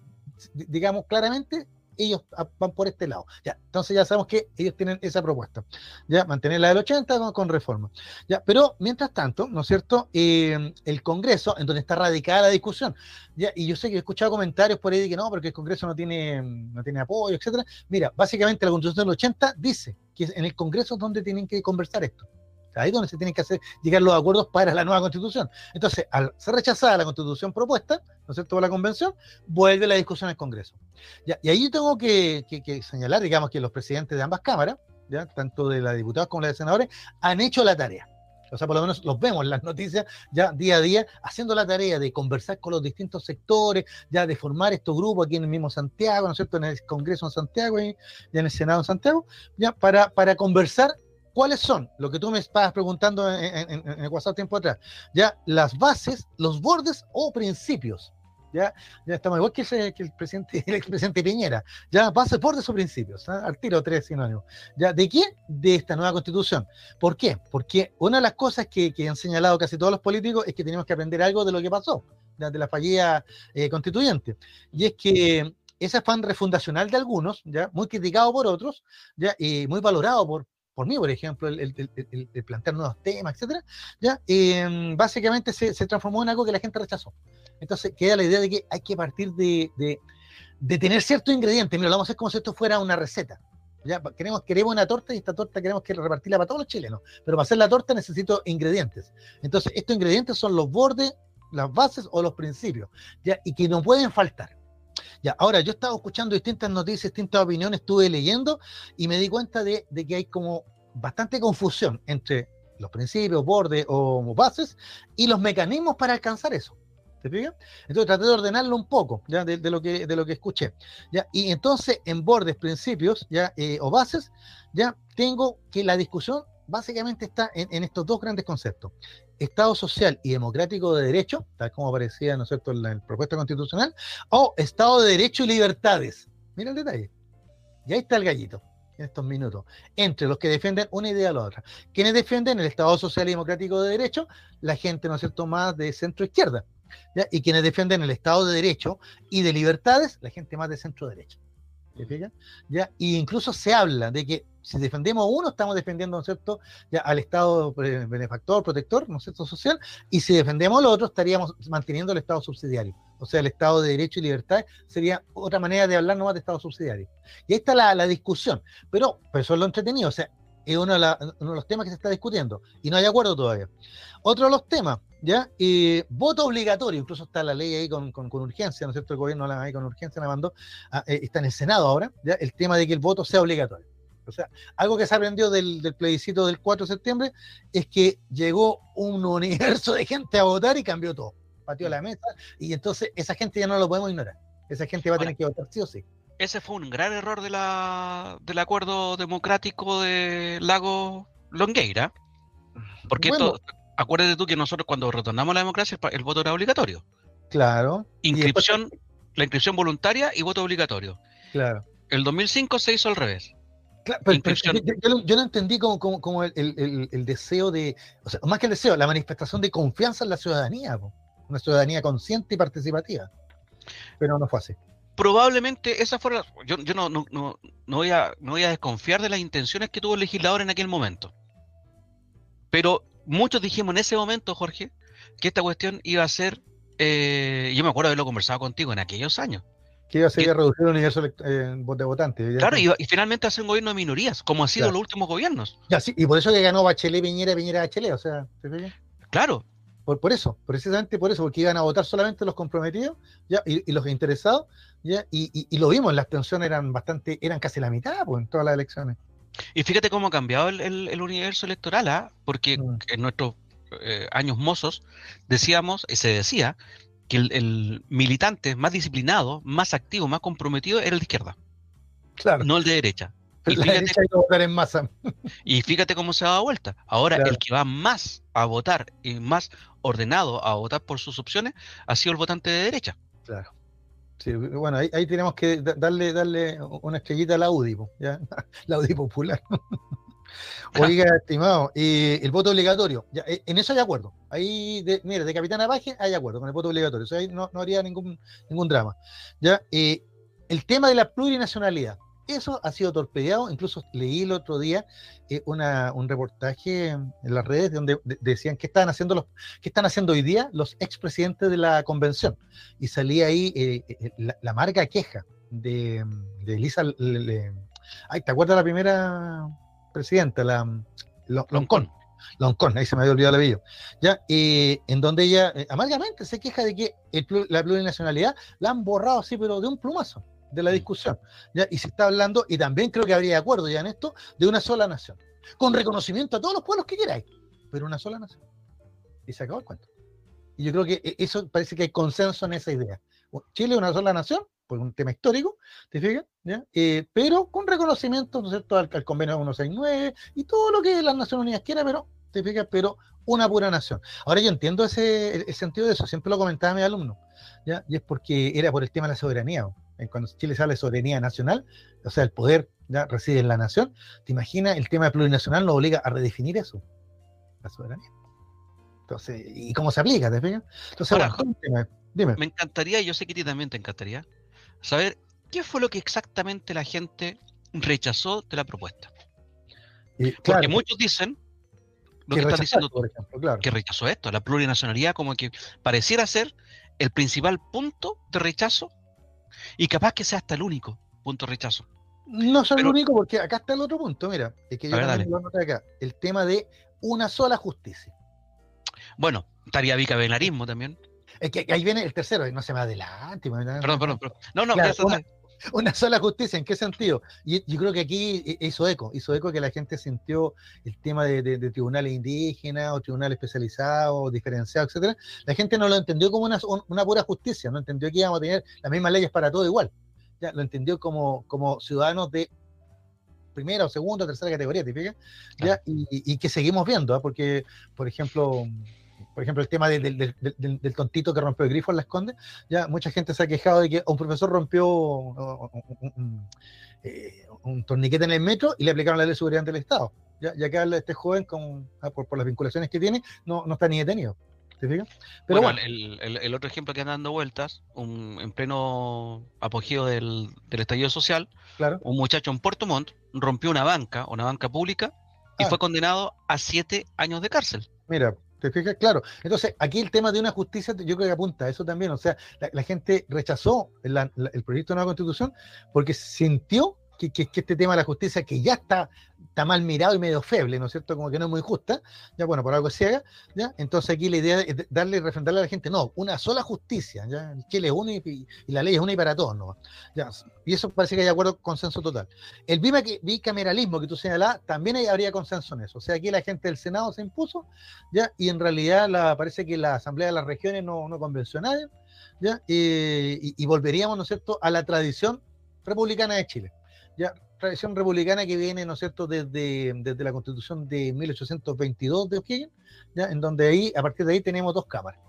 S3: digamos claramente, ellos van por este lado. Ya, entonces ya sabemos que ellos tienen esa propuesta. Ya, mantener la del 80 con, reforma. Ya, pero mientras tanto, ¿no es cierto? Eh, el Congreso, en donde está radicada la discusión. Ya, y yo sé que he escuchado comentarios por ahí de que no, porque el Congreso no tiene, no tiene apoyo, etcétera. Mira, básicamente la Constitución del 80 dice que en el Congreso es donde tienen que conversar esto. Ahí es donde se tienen que hacer, llegar los acuerdos para la nueva constitución. Entonces, al ser rechazada la constitución propuesta, ¿no es cierto?, por la convención, vuelve la discusión al Congreso. Y ahí tengo que, señalar, digamos, que los presidentes de ambas cámaras, ¿ya? tanto de la diputada como de la de senadores, han hecho la tarea. O sea, por lo menos los vemos en las noticias ya día a día, haciendo la tarea de conversar con los distintos sectores, ya de formar estos grupos aquí en el mismo Santiago, ¿no es cierto?, en el Congreso en Santiago y en el Senado en Santiago, ya para conversar ¿Cuáles son? Lo que tú me estabas preguntando en, el WhatsApp tiempo atrás. Ya, las bases, los bordes o principios. Ya, ya estamos igual que, el presidente, el expresidente Piñera. Ya, bases, bordes o principios. ¿ah? Al tiro tres sinónimos. Ya, ¿de quién? De esta nueva constitución. ¿Por qué? Porque una de las cosas que, han señalado casi todos los políticos es que tenemos que aprender algo de lo que pasó, de, la fallida eh, constituyente. Y es que ese afán refundacional de algunos, ya muy criticado por otros, ya y muy valorado por, por mí, por ejemplo, el, plantear nuevos temas, etcétera, ya em, básicamente se, transformó en algo que la gente rechazó. Entonces queda la idea de que hay que partir de, tener ciertos ingredientes. Mira, vamos a hacer como si esto fuera una receta. Ya, queremos, queremos una torta y esta torta queremos que repartirla para todos los chilenos. Pero para hacer la torta necesito ingredientes. Entonces, estos ingredientes son los bordes, las bases o los principios, ¿ya? y que no pueden faltar. Ya, ahora yo estaba escuchando distintas noticias, distintas opiniones, estuve leyendo y me di cuenta de, que hay como bastante confusión entre los principios, bordes o bases y los mecanismos para alcanzar eso. ¿Te fijas? Entonces traté de ordenarlo un poco, ¿ya? De, lo, que, de lo que escuché. ¿ya? Y entonces en bordes, principios ¿ya? Eh, o bases, ya tengo que la discusión básicamente está en, estos dos grandes conceptos. Estado social y democrático de derecho, tal como aparecía, ¿no es cierto?, en la propuesta constitucional, o Estado de derecho y libertades. Mira el detalle. Y ahí está el gallito, en estos minutos, entre los que defienden una idea a la otra. ¿Quiénes defienden el Estado social y democrático de derecho? La gente, ¿no es cierto?, más de centro izquierda. Y quienes defienden el Estado de derecho y de libertades, la gente más de centro derecha. ¿Ya? Y incluso se habla de que si defendemos uno, estamos defendiendo, ¿no es ya al Estado benefactor, protector, ¿no es cierto?, social, y si defendemos al otro, estaríamos manteniendo el Estado subsidiario. O sea, el Estado de Derecho y Libertad sería otra manera de hablar nomás de Estado subsidiario. Y ahí está la, la discusión. Pero, pero eso es lo entretenido. O sea, es uno de, los temas que se está discutiendo y no hay acuerdo todavía. Otro de los temas, ¿ya? voto obligatorio, incluso está la ley ahí con, urgencia, ¿no es cierto? El gobierno la, ahí con urgencia la mandó, eh, está en el Senado ahora, ¿ya? El tema de que el voto sea obligatorio. O sea, algo que se aprendió del, del plebiscito del 4 de septiembre es que llegó un universo de gente a votar y cambió todo. Pateó la mesa y entonces esa gente ya no lo podemos ignorar. Esa gente va a tener que votar sí o sí
S2: ese fue un gran error de la, del acuerdo democrático de Lago Longueira. Porque esto, acuérdate tú que nosotros cuando retornamos a la democracia el, voto era obligatorio.
S3: Claro.
S2: Inscripción, la inscripción voluntaria y voto obligatorio.
S3: Claro.
S2: El 2005 se hizo al revés.
S3: yo, no entendí como, como, el, deseo de, o sea, más que el deseo, la manifestación de confianza en la ciudadanía, una ciudadanía consciente y participativa. Pero no fue así
S2: probablemente esa fuera. Yo, yo no, no, no, voy a, no voy a desconfiar de las intenciones que tuvo el legislador en aquel momento. Pero muchos dijimos en ese momento, Jorge, que esta cuestión iba a ser. Eh, yo me acuerdo de haberlo conversado contigo en aquellos años.
S3: Que iba a ser reducir el universo eh, de votantes.
S2: Claro, y, y, finalmente hacer un gobierno de minorías, como ha sido los últimos gobiernos.
S3: Ya, sí, y por eso que ganó Bachelet, Piñera, Piñera, Bachelet, o sea,
S2: Claro,
S3: por, eso, precisamente por eso, porque iban a votar solamente los comprometidos ¿ya? Y, los interesados, ¿ya? Y, lo vimos, las pensiones eran bastante, eran casi la mitad pues, en todas las elecciones.
S2: Y fíjate cómo ha cambiado el, universo electoral, ¿ah? porque mm. en nuestros eh, años mozos decíamos, y se decía, que el, militante más disciplinado, más activo, más comprometido era el de izquierda.
S3: Claro.
S2: No el de derecha.
S3: Y fíjate, votar en masa.
S2: y fíjate cómo se da vuelta. Ahora, el que va más a votar y más ordenado a votar por sus opciones ha sido el votante de derecha.
S3: Claro. Sí, bueno, ahí, tenemos que darle, darle una estrellita a la UDI, ¿ya? la UDI popular. Oiga, estimado, y el voto obligatorio, ya, eh, en eso hay acuerdo. Ahí, de, mire, de Capitán Abaje hay acuerdo con el voto obligatorio, o ahí no, no habría ningún, ningún drama. ¿ya? Eh, el tema de la plurinacionalidad, eso ha sido torpedeado, incluso leí el otro día eh, una, un reportaje en las redes donde decían que estaban haciendo los, qué están haciendo hoy día los expresidentes de la convención. Y salía ahí la, la, marca queja de, de Elisa. ay, ¿te acuerdas la primera presidenta, la Loncón. Loncón, ahí se me había olvidado el apellido. ¿ya? en donde ella eh, amargamente se queja de que la plurinacionalidad la han borrado así, pero de un plumazo de la discusión. ¿ya? Y se está hablando, y también creo que habría acuerdo ya en esto, de una sola nación. Con reconocimiento a todos los pueblos que queráis, pero una sola nación. Y se acabó el cuento. Y yo creo que eh, eso parece que hay consenso en esa idea. Chile es una sola nación, por un tema histórico, ¿te fijas? Eh, pero con reconocimiento, ¿no es cierto?, al, convenio 169 y todo lo que las Naciones Unidas quiera, pero, ¿te fijas? Pero una pura nación. Ahora yo entiendo ese el, sentido de eso, siempre lo comentaba mi alumno, ¿ya? Y es porque era por el tema de la soberanía. Cuando Chile sale de soberanía nacional, o sea, el poder ya reside en la nación, ¿te imaginas? El tema plurinacional nos obliga a redefinir eso, la soberanía. Entonces, ¿y cómo se aplica? ¿Te fijas? Entonces,
S2: dime. Me encantaría, yo sé que a ti también te encantaría, saber qué fue lo que exactamente la gente rechazó de la propuesta. Porque muchos dicen lo que, están diciendo que rechazó esto, la plurinacionalidad como que pareciera ser el principal punto de rechazo y capaz que sea hasta el único punto rechazo.
S3: No es el único porque acá está el otro punto, mira, es que yo también lo acá, el tema de una sola justicia.
S2: Bueno, estaría bicameralismo también.
S3: Es que ahí viene el tercero, no se me adelante.
S2: Perdón, perdón, perdón. No, no,
S3: una, sola justicia, ¿en qué sentido? Y yo creo que aquí hizo eco, hizo eco que la gente sintió el tema de, tribunales indígenas o tribunales especializados, diferenciados, etcétera. La gente no lo entendió como una, una pura justicia, no entendió que íbamos a tener las mismas leyes para todo igual. Ya, lo entendió como, como ciudadanos de primera o segunda o tercera categoría, ¿te ¿Ya? Y, que seguimos viendo, ¿ah? porque, por ejemplo, por ejemplo, el tema del, tontito que rompió el grifo en la esconde, ya mucha gente se ha quejado de que un profesor rompió eh, un, torniquete en el metro y le aplicaron la ley de seguridad del Estado. Ya, ya que este joven, con, ah, por, las vinculaciones que tiene, no, no está ni detenido. ¿Te fijas?
S2: Pero bueno, El, otro ejemplo que anda dando vueltas, un, en pleno apogeo del, estallido social,
S3: claro.
S2: un muchacho en Puerto Montt rompió una banca, una banca pública, y ah. fue condenado a siete años de cárcel.
S3: Mira, ¿Te fijas? Claro. Entonces, aquí el tema de una justicia, yo creo que apunta a eso también. O sea, la, gente rechazó el proyecto de nueva constitución porque sintió que, este tema de la justicia, que ya está, está mal mirado y medio feble, ¿no es cierto? Como que no es muy justa, ya bueno, por algo se haga, ¿ya? Entonces aquí la idea es darle y refrendarle a la gente, no, una sola justicia, ¿ya? Chile es uno y, la ley es una y para todos, ¿no? ¿Ya? Y eso parece que hay acuerdo, consenso total. El bicameralismo que tú señalás, también habría consenso en eso. O sea, aquí la gente del Senado se impuso, ¿ya? Y en realidad parece que la Asamblea de las Regiones no, convenció a nadie, ¿ya? y, y volveríamos, ¿no es cierto?, a la tradición republicana de Chile ya tradición republicana que viene, ¿no es cierto?, desde, desde la constitución de 1822 de O'Higgins, ya, en donde ahí, a partir de ahí tenemos dos cámaras,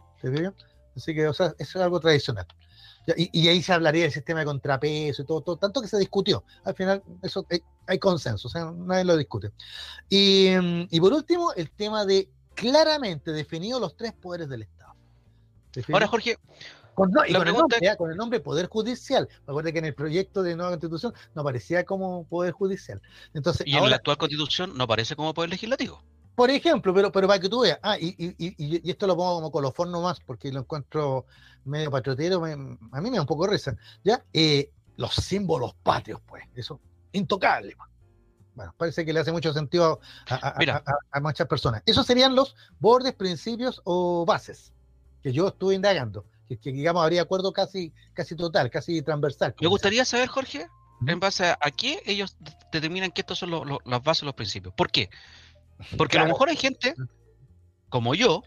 S3: Así que, o sea, eso es algo tradicional. y, ahí se hablaría del sistema de contrapeso y todo, todo, tanto que se discutió. Al final, eso hay, hay consenso, o sea, nadie lo discute. Y, y, por último, el tema de claramente definidos los tres poderes del Estado.
S2: Ahora, Jorge,
S3: con, y con, el nombre, con, el nombre, Poder Judicial. Recuerda que en el proyecto de nueva constitución no aparecía como Poder Judicial. Entonces,
S2: y en la actual constitución no aparece como Poder Legislativo.
S3: Por ejemplo, pero, pero para que tú veas, ah, y, y, y, esto lo pongo como colofón nomás porque lo encuentro medio patriotero, a mí me da un poco risa, ¿ya? Eh, los símbolos patrios, pues, eso, intocable. Pues. Bueno, parece que le hace mucho sentido a, muchas personas. Esos serían los bordes, principios o bases que yo estuve indagando que, digamos habría acuerdo casi, casi total, casi transversal.
S2: Me gustaría saber, Jorge, en base a, qué ellos determinan que estos son los, las bases, los principios. ¿Por qué? Porque a lo mejor hay gente, como yo,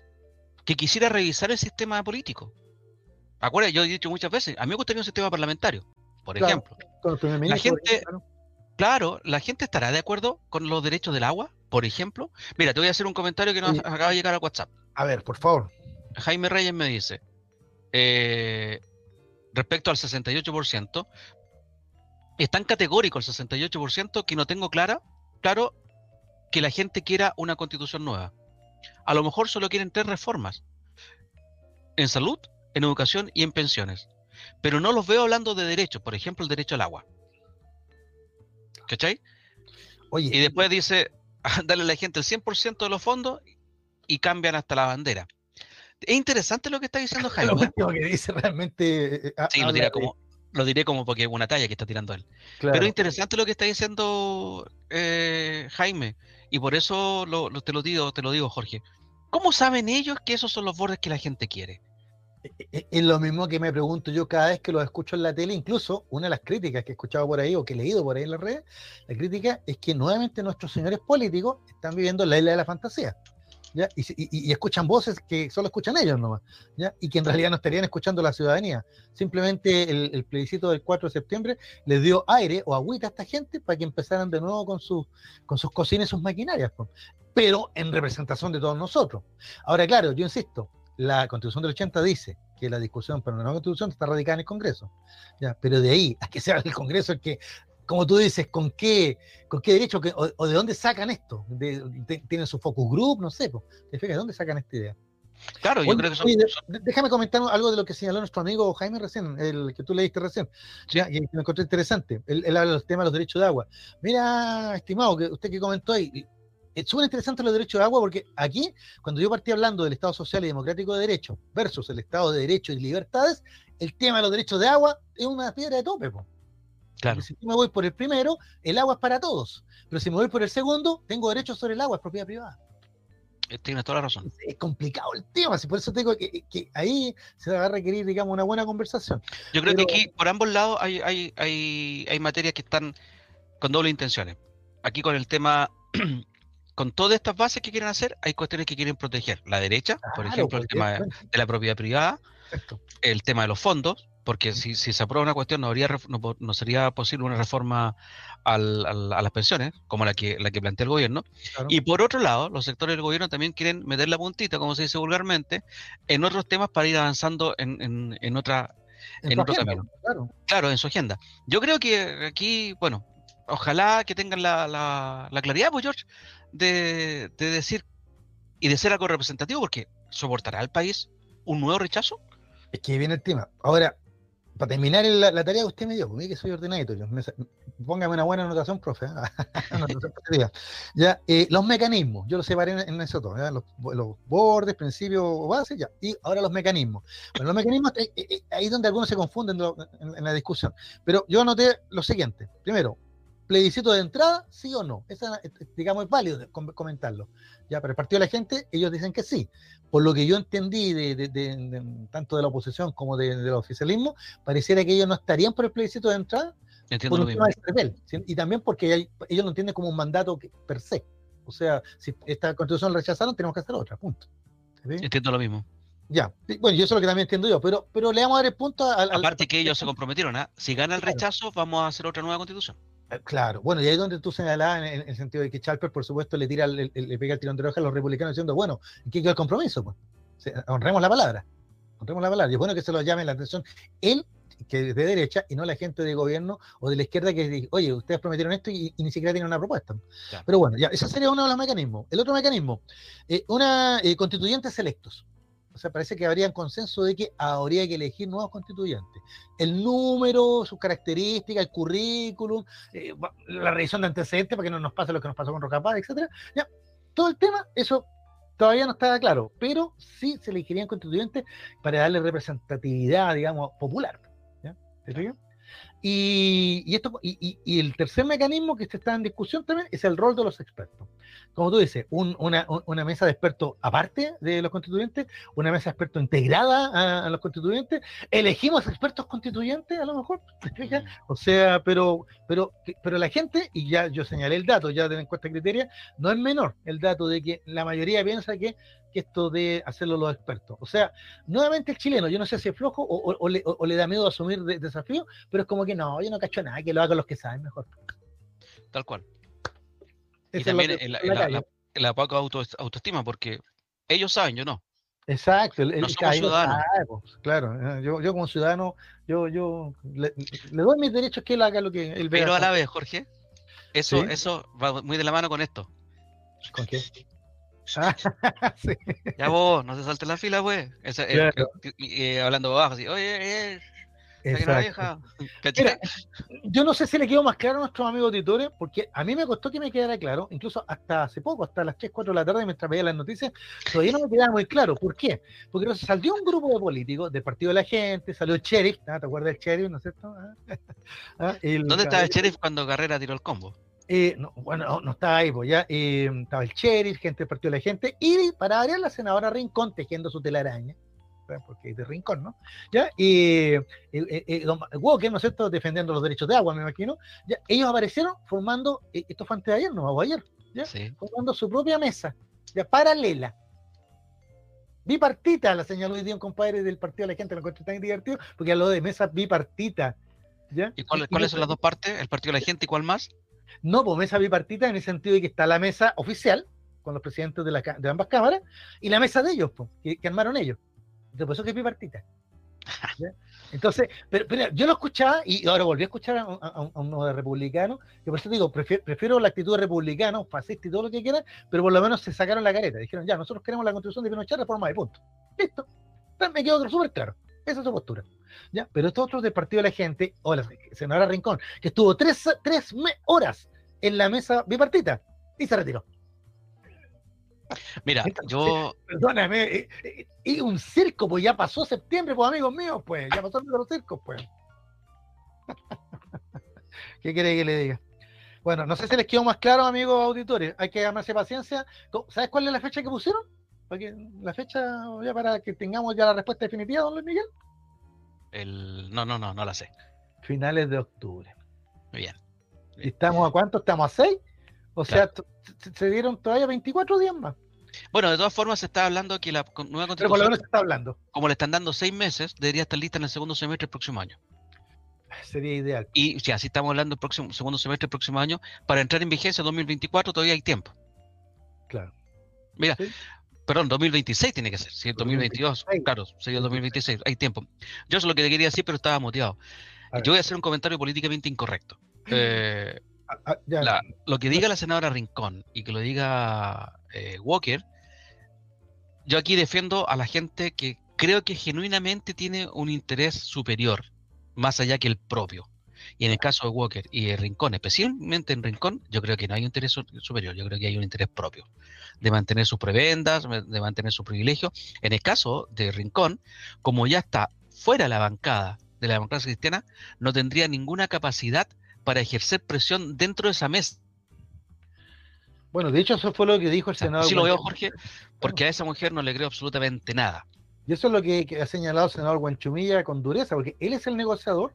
S2: que quisiera revisar el sistema político. Acuérdate, yo he dicho muchas veces, a mí me gustaría un sistema parlamentario, por ejemplo. La gente, claro, la gente estará de acuerdo con los derechos del agua, por ejemplo. Mira, te voy a hacer un comentario que nos acaba de llegar a WhatsApp.
S3: A ver, por favor.
S2: Jaime Reyes me dice, eh, respecto al 68%, es tan categórico el 68% que no tengo clara, claro que la gente quiera una constitución nueva. A lo mejor solo quieren tres reformas. En salud, en educación y en pensiones. Pero no los veo hablando de derechos, por ejemplo, el derecho al agua. ¿Cachai? Oye, y después dice, darle a la gente el 100% de los fondos y cambian hasta la bandera. Es interesante lo que está diciendo Jaime.
S3: Lo que dice realmente.
S2: Eh, sí, lo, como, lo diré como porque es una talla que está tirando él. Pero es interesante lo que está diciendo eh, Jaime. Y por eso te lo digo, te lo digo, Jorge. ¿Cómo saben ellos que esos son los bordes que la gente quiere?
S3: E, e, es lo mismo que me pregunto yo cada vez que los escucho en la tele, incluso una de las críticas que he escuchado por ahí o que he leído por ahí en las redes, la crítica es que nuevamente nuestros señores políticos están viviendo la isla de la fantasía. Y, escuchan voces que solo escuchan ellos nomás, ¿ya? y que en realidad no estarían escuchando la ciudadanía. Simplemente el, plebiscito del 4 de septiembre les dio aire o agüita a esta gente para que empezaran de nuevo con, sus con sus cocinas y sus maquinarias, pero en representación de todos nosotros. Ahora, claro, yo insisto, la constitución del 80 dice que la discusión para una nueva constitución está radicada en el Congreso, ¿ya? pero de ahí a que sea el Congreso el que como tú dices, ¿con qué, con qué derecho o, de dónde sacan esto? ¿Tienen su focus group? No sé. ¿De dónde sacan esta idea?
S2: Claro, yo creo que son,
S3: Déjame comentar algo de lo que señaló nuestro amigo Jaime recién, el que tú leíste recién, ya, y me encontré interesante. Él, habla del tema de los derechos de agua. Mira, estimado, que usted que comentó ahí, es súper interesante los derechos de agua porque aquí, cuando yo partí hablando del Estado Social y Democrático de Derecho versus el Estado de Derecho y Libertades, el tema de los derechos de agua es una piedra de tope. Po si me voy por el primero, el agua es para todos. Pero si me voy por el segundo, tengo derecho sobre el agua, es propiedad privada.
S2: Eh, tienes toda la razón.
S3: Es complicado el tema, por eso tengo que, que ahí se va a requerir, digamos, una buena conversación.
S2: Yo creo que aquí, por ambos lados, hay, hay, hay, hay materias que están con doble intenciones. Aquí con el tema, con todas estas bases que quieren hacer, hay cuestiones que quieren proteger. La derecha, por ejemplo, el tema de la propiedad privada, el tema de los fondos, porque si, si, se aprueba una cuestión no, habría, no, sería posible una reforma al, a las pensiones, como la que, la que plantea el gobierno. Y por otro lado, los sectores del gobierno también quieren meter la puntita, como se dice vulgarmente, en otros temas para ir avanzando en, en, en otra en, otro camino. Claro. en su agenda. Yo creo que aquí, bueno, ojalá que tengan la, la, claridad, pues George, de, de decir y de ser algo representativo, porque ¿soportará el país un nuevo rechazo?
S3: Es que viene el tema. Ahora, para terminar la, tarea que usted me dio, porque que soy ordenadito, póngame una buena anotación, profe. ¿eh? ya, eh, los mecanismos, yo los separé en, eso todo, los, bordes, principios, bases, ya, y ahora los mecanismos. Bueno, los mecanismos, eh, ahí es donde algunos se confunden en, la discusión, pero yo anoté lo siguiente, primero, plebiscito de entrada, sí o no, esa, digamos, es válido comentarlo, ya, pero el partido de la gente, ellos dicen que sí, por lo que yo entendí de, tanto de la oposición como del oficialismo, pareciera que ellos no estarían por el plebiscito de entrada.
S2: Entiendo lo mismo.
S3: y también porque ellos lo entienden como un mandato per se. O sea, si esta constitución la rechazaron, tenemos que hacer otra, punto.
S2: Entiendo lo mismo.
S3: Ya, bueno, yo eso es lo que también entiendo yo, pero, pero le vamos a dar el punto al...
S2: Aparte que ellos se comprometieron, ¿ah? si gana el rechazo, vamos a hacer otra nueva constitución.
S3: Eh, claro, bueno, y ahí es donde tú señalabas en, el sentido de que Chalper, por supuesto, le tira le, pega el tirón de oreja a los republicanos diciendo, bueno, ¿qué queda el compromiso? Pues? honremos la palabra, honremos la palabra. Y es bueno que se lo llame la atención él, que es de derecha, y no la gente de gobierno o de la izquierda que dice, oye, ustedes prometieron esto y, ni siquiera tienen una propuesta. Pero bueno, ya, ese sería uno de los mecanismos. El otro mecanismo, eh, una eh, constituyentes electos. O sea, parece que habría consenso de que habría que elegir nuevos constituyentes. El número, sus características, el currículum, eh, la revisión de antecedentes para que no nos pase lo que nos pasó con Rocapaz, etcétera. Ya, todo el tema, eso todavía no estaba claro, pero sí se elegirían constituyentes para darle representatividad, digamos, popular. ¿ya? Y, esto, y, el tercer mecanismo que está en discusión también es el rol de los expertos. Como tú dices, una, una, mesa de expertos aparte de los constituyentes, una mesa de expertos integrada a, los constituyentes, elegimos expertos constituyentes a lo mejor, o sea, pero, pero, pero la gente, y ya yo señalé el dato ya de la encuesta criteria, no es menor el dato de que la mayoría piensa que, esto de hacerlo los expertos. O sea, nuevamente el chileno, yo no sé si es flojo o, le, da miedo asumir desafíos, pero es como que no, yo no cacho nada, que lo hagan los que saben mejor.
S2: Tal cual. Y también la, poca autoestima, porque ellos saben, yo no.
S3: Exacto, el, no somos ciudadanos. claro, eh, yo, yo, como ciudadano, yo, yo le, doy mis derechos que él haga lo que él
S2: vea. Pero a la vez, Jorge, eso, eso va muy de la mano con esto.
S3: ¿Con qué?
S2: Ya vos, no se salte la fila, pues. hablando bajo, así, oye, eh,
S3: yo no sé si le quedó más claro a nuestros amigos auditores, porque a mí me costó que me quedara claro, incluso hasta hace poco, hasta las 3, 4 de la tarde, mientras veía las noticias, todavía no me quedaba muy claro. ¿Por qué? Porque salió un grupo de políticos del Partido de la Gente, salió el sheriff, ¿te acuerdas del sheriff, no es cierto? ¿Ah?
S2: ¿Ah? ¿Dónde estaba el sheriff cuando Carrera tiró el combo?
S3: Eh, bueno, no, estaba ahí, pues ya eh, estaba el sheriff, gente del Partido de la Gente, y para variar la senadora Rincón tejiendo su telaraña porque es de rincón, ¿no? ¿Ya? Y Don Walker, ¿no es cierto?, defendiendo los derechos de agua, me imagino, ¿ya? ellos aparecieron formando, eh, esto fue antes de ayer, no, o ayer, ¿ya? Formando su propia mesa, ya, paralela. Bipartita, la señaló hoy día un compadre del Partido de la Gente, lo encontré tan divertido, porque habló de mesa bipartita. ¿ya?
S2: ¿Y cuáles son las dos partes? ¿El Partido de la Gente y cuál más?
S3: No, pues mesa bipartita en el sentido de que está la mesa oficial, con los presidentes de, la, de ambas cámaras, y la mesa de ellos, pues, que armaron ellos. Por eso que es bipartita. Entonces, pero, yo lo escuchaba y ahora volví a escuchar a, uno de republicanos, que por eso digo, prefiero, la actitud de fascista y todo lo que quieran, pero por lo menos se sacaron la careta. Dijeron, ya, nosotros queremos la constitución de Pinochet, reforma de punto. Listo. me quedó súper claro. Esa es su postura. ¿ya? Pero estos otros del Partido de la Gente, o la senadora Rincón, que estuvo tres, tres horas en la mesa bipartita y se retiró.
S2: Mira, yo.
S3: Perdóname, eh, eh, y un circo, pues ya pasó septiembre, pues amigos míos, pues, ya pasó los circos, pues. ¿Qué quiere que le diga? Bueno, no sé si les quedó más claro, amigos auditores. Hay que llamarse paciencia. ¿Sabes cuál es la fecha que pusieron? la fecha ya para que tengamos ya la respuesta definitiva, don Luis Miguel.
S2: El... No, no, no, no la sé.
S3: Finales de octubre.
S2: Muy bien.
S3: ¿Estamos a cuánto? ¿Estamos a seis? O sea, se dieron todavía 24 días más.
S2: Bueno, de todas formas se está hablando que la nueva constitución, Pero
S3: por lo menos se está hablando.
S2: como le están dando seis meses, debería estar lista en el segundo semestre del próximo año.
S3: Sería ideal.
S2: Y si así estamos hablando el próximo segundo semestre del próximo año, para entrar en vigencia en 2024 todavía hay tiempo.
S3: Claro.
S2: Mira, perdón, 2026 tiene que ser, si 2022, claro, sería 2026, hay tiempo. Yo eso es lo que te quería decir, pero estaba motivado. Yo voy a hacer un comentario políticamente incorrecto. Eh, Ah, ah, lo que diga la senadora Rincón y que lo diga eh, Walker, yo aquí defiendo a la gente que creo que genuinamente tiene un interés superior, más allá que el propio. Y en el caso de Walker y de Rincón, especialmente en Rincón, yo creo que no hay un interés superior, yo creo que hay un interés propio, de mantener sus prebendas, de mantener su privilegio. En el caso de Rincón, como ya está fuera de la bancada de la democracia cristiana, no tendría ninguna capacidad para ejercer presión dentro de esa mesa.
S3: Bueno, de hecho eso fue lo que dijo el senador.
S2: Sí lo veo, Jorge, porque a esa mujer no le creo absolutamente nada.
S3: Y eso es lo que, ha señalado el senador Guanchumilla con dureza, porque él es el negociador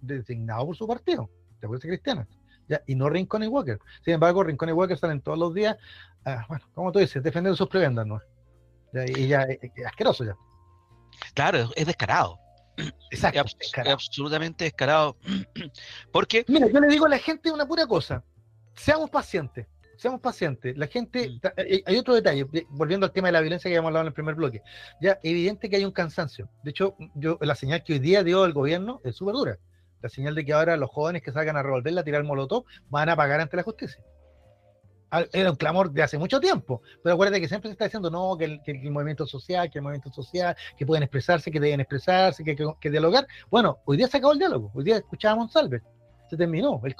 S3: designado por su partido, de Fuerza Cristiana, ¿ya? y no Rincón y Walker. Sin embargo, Rincón y Walker salen todos los días, ah, bueno, como tú dices, defendiendo sus prebendas, ¿no? y ya es asqueroso ya.
S2: Claro, es descarado.
S3: Exacto.
S2: Es, absolutamente descarado. Porque.
S3: Mira, yo le digo a la gente una pura cosa. Seamos pacientes. Seamos pacientes. La gente. Mm. Eh, hay otro detalle. Volviendo al tema de la violencia que habíamos hablado en el primer bloque. Ya, evidente que hay un cansancio. De hecho, yo la señal que hoy día dio el gobierno es súper dura. La señal de que ahora los jóvenes que salgan a revolverla, a tirar molotov, van a pagar ante la justicia era un clamor de hace mucho tiempo, pero acuérdate que siempre se está diciendo no, que el, movimiento social, que el movimiento social, que pueden expresarse, que deben expresarse, que, que, dialogar. Bueno, hoy día se acabó el diálogo, hoy día escuchábamos a Monsalve, se terminó. El,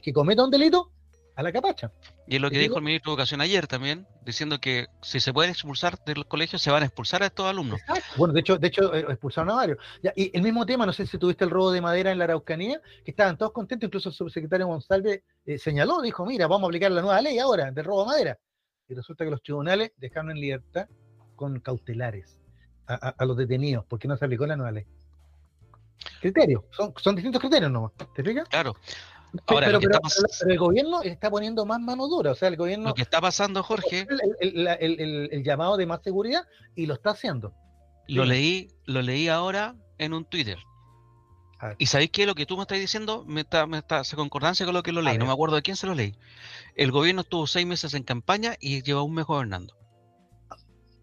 S3: que cometa un delito a la capacha.
S2: Y es lo que dijo el ministro de Educación ayer también, diciendo que si se pueden expulsar de los colegios, se van a expulsar a estos alumnos.
S3: Bueno, de hecho, de hecho eh, expulsaron a varios. y el mismo tema, no sé si tuviste el robo de madera en la Araucanía, que estaban todos contentos, incluso el subsecretario González eh, señaló, dijo, mira, vamos a aplicar la nueva ley ahora del robo de madera. Y resulta que los tribunales dejaron en libertad con cautelares a, los detenidos, porque no se aplicó la nueva ley. Criterios, son, son distintos criterios, ¿no? ¿Te fijas?
S2: Claro.
S3: Ahora, pero, el gobierno está poniendo más mano dura, o sea, el gobierno...
S2: Lo que está pasando, Jorge...
S3: El, llamado de más seguridad y lo está haciendo.
S2: Lo leí, lo leí ahora en un Twitter. Y sabéis que lo que tú me estás diciendo me está, me está, se concordancia con lo que lo leí. No me acuerdo de quién se lo leí. El gobierno estuvo seis meses en campaña y lleva un mes gobernando.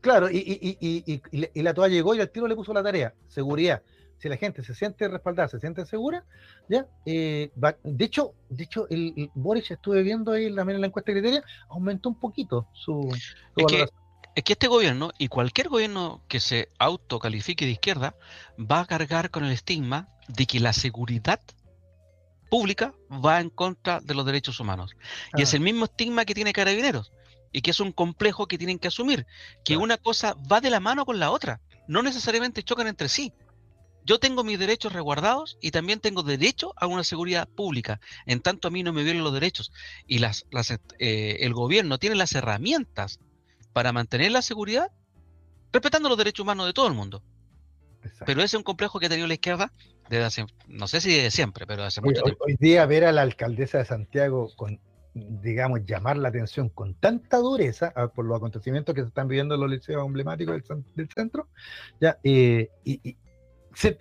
S3: Claro, y, y, y, y, la toalla llegó y al tiro le puso la tarea, seguridad si la gente se siente respaldada, se siente segura, ya, eh, de hecho, de hecho, el, Boris estuve viendo ahí también en la encuesta de criteria, aumentó un poquito su,
S2: es que, es que este gobierno y cualquier gobierno que se autocalifique de izquierda va a cargar con el estigma de que la seguridad pública va en contra de los derechos humanos. Y es ah. el mismo estigma que tiene Carabineros y que es un complejo que tienen que asumir, que una cosa va de la mano con la otra, no necesariamente chocan entre sí yo tengo mis derechos resguardados y también tengo derecho a una seguridad pública. En tanto a mí no me violen los derechos y las, eh, el gobierno tiene las herramientas para mantener la seguridad respetando los derechos humanos de todo el mundo. Pero ese es un complejo que ha tenido la izquierda desde hace, no sé si desde siempre, pero hace mucho tiempo.
S3: Hoy día ver a la alcaldesa de Santiago con, digamos, llamar la atención con tanta dureza ah, por los acontecimientos que se están viviendo en los liceos emblemáticos del, centro, ya, eh, y,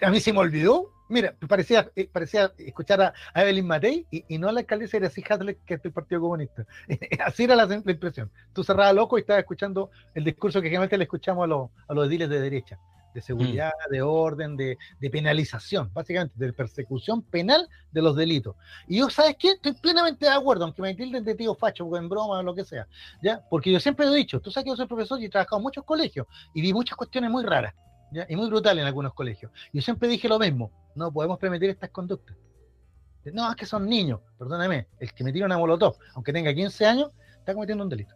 S3: a mí se me olvidó. Mira, parecía, eh, parecía escuchar a, Evelyn Matei y, no a la alcaldesa de Hadley, que es del Partido Comunista. Así era la, impresión. Tú cerrabas loco y estabas escuchando el discurso que generalmente le escuchamos a los, a los ediles de derecha, de seguridad, mm. de orden, de, penalización, básicamente, de persecución penal de los delitos. Y yo, ¿sabes qué? Estoy plenamente de acuerdo, aunque me tilden de tío facho, o en broma o lo que sea. ¿ya? Porque yo siempre he dicho, tú sabes que yo soy profesor y he trabajado en muchos colegios y vi muchas cuestiones muy raras y muy brutal en algunos colegios. Yo siempre dije lo mismo, no podemos permitir estas conductas. No, es que son niños, perdóname, el que me tira una molotov, aunque tenga 15 años, está cometiendo un delito.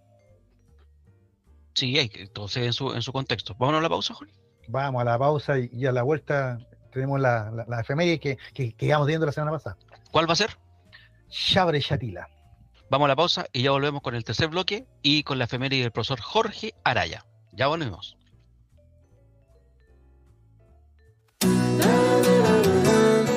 S2: Sí, todo en su, en su contexto. ¿Vamos a la pausa, Jorge?
S3: Vamos a la pausa y, a la vuelta tenemos la, la, efeméride que, que, que íbamos viendo la semana pasada.
S2: ¿Cuál va a ser?
S3: Shabre Shatila.
S2: Vamos a la pausa y ya volvemos con el tercer bloque y con la efeméride del profesor Jorge Araya. Ya volvemos.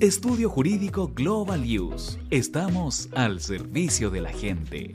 S6: Estudio Jurídico Global Use. Estamos al servicio de la gente.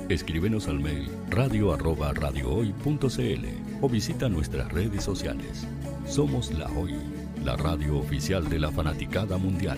S5: Escríbenos al mail radio o visita nuestras redes sociales. Somos La Hoy, la radio oficial de la fanaticada mundial.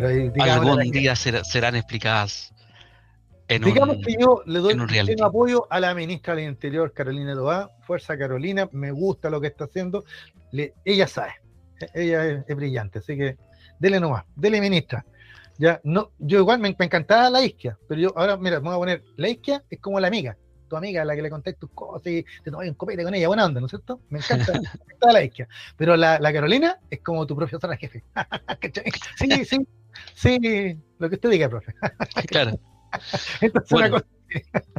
S3: Claro,
S2: Algún día ser- serán explicadas en
S3: digamos
S2: un,
S3: que yo le doy
S2: un
S3: apoyo a la ministra del Interior, Carolina Toá. Fuerza Carolina, me gusta lo que está haciendo. Le- ella sabe, e- ella es, es brillante, así que dele nomás, dele ministra. Ya, no, yo igual me, me encantaba la isquia, pero yo ahora, mira, me voy a poner, la isquia es como la amiga, tu amiga a la que le contáis tus cosas y te tomas un copete con ella, buena onda, ¿no es cierto? Me encanta, me encanta la isquia. Pero la, la Carolina es como tu profesora jefe. ¿Cachai? sí, sí, sí, lo que usted diga, profe.
S2: Claro.
S3: Entonces,
S2: Bueno,
S3: cosa-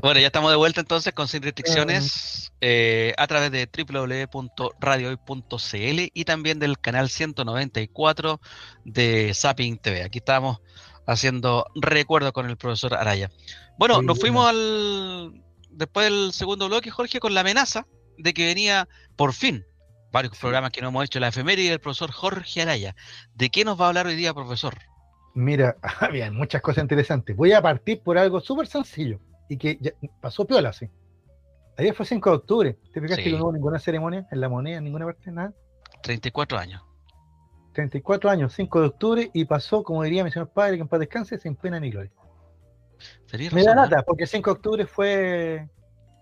S2: bueno, ya estamos de vuelta entonces con Sin Restricciones eh, a través de www.radiohoy.cl y también del canal 194 de Zapping TV. Aquí estamos haciendo recuerdo con el profesor Araya. Bueno, nos fuimos al después del segundo bloque, Jorge, con la amenaza de que venía por fin, varios programas que no hemos hecho, la efeméride del profesor Jorge Araya. ¿De qué nos va a hablar hoy día, profesor?
S3: Mira, bien, muchas cosas interesantes. Voy a partir por algo súper sencillo y que ya pasó piola, sí. Ayer fue 5 de octubre. ¿Te fijaste que no hubo ninguna ceremonia en la moneda, en ninguna parte, nada?
S2: 34 años.
S3: 34 años, 5 de octubre, y pasó, como diría mi señor padre, que en paz descanse, sin pena ni gloria. Me da lata, porque el 5 de octubre fue,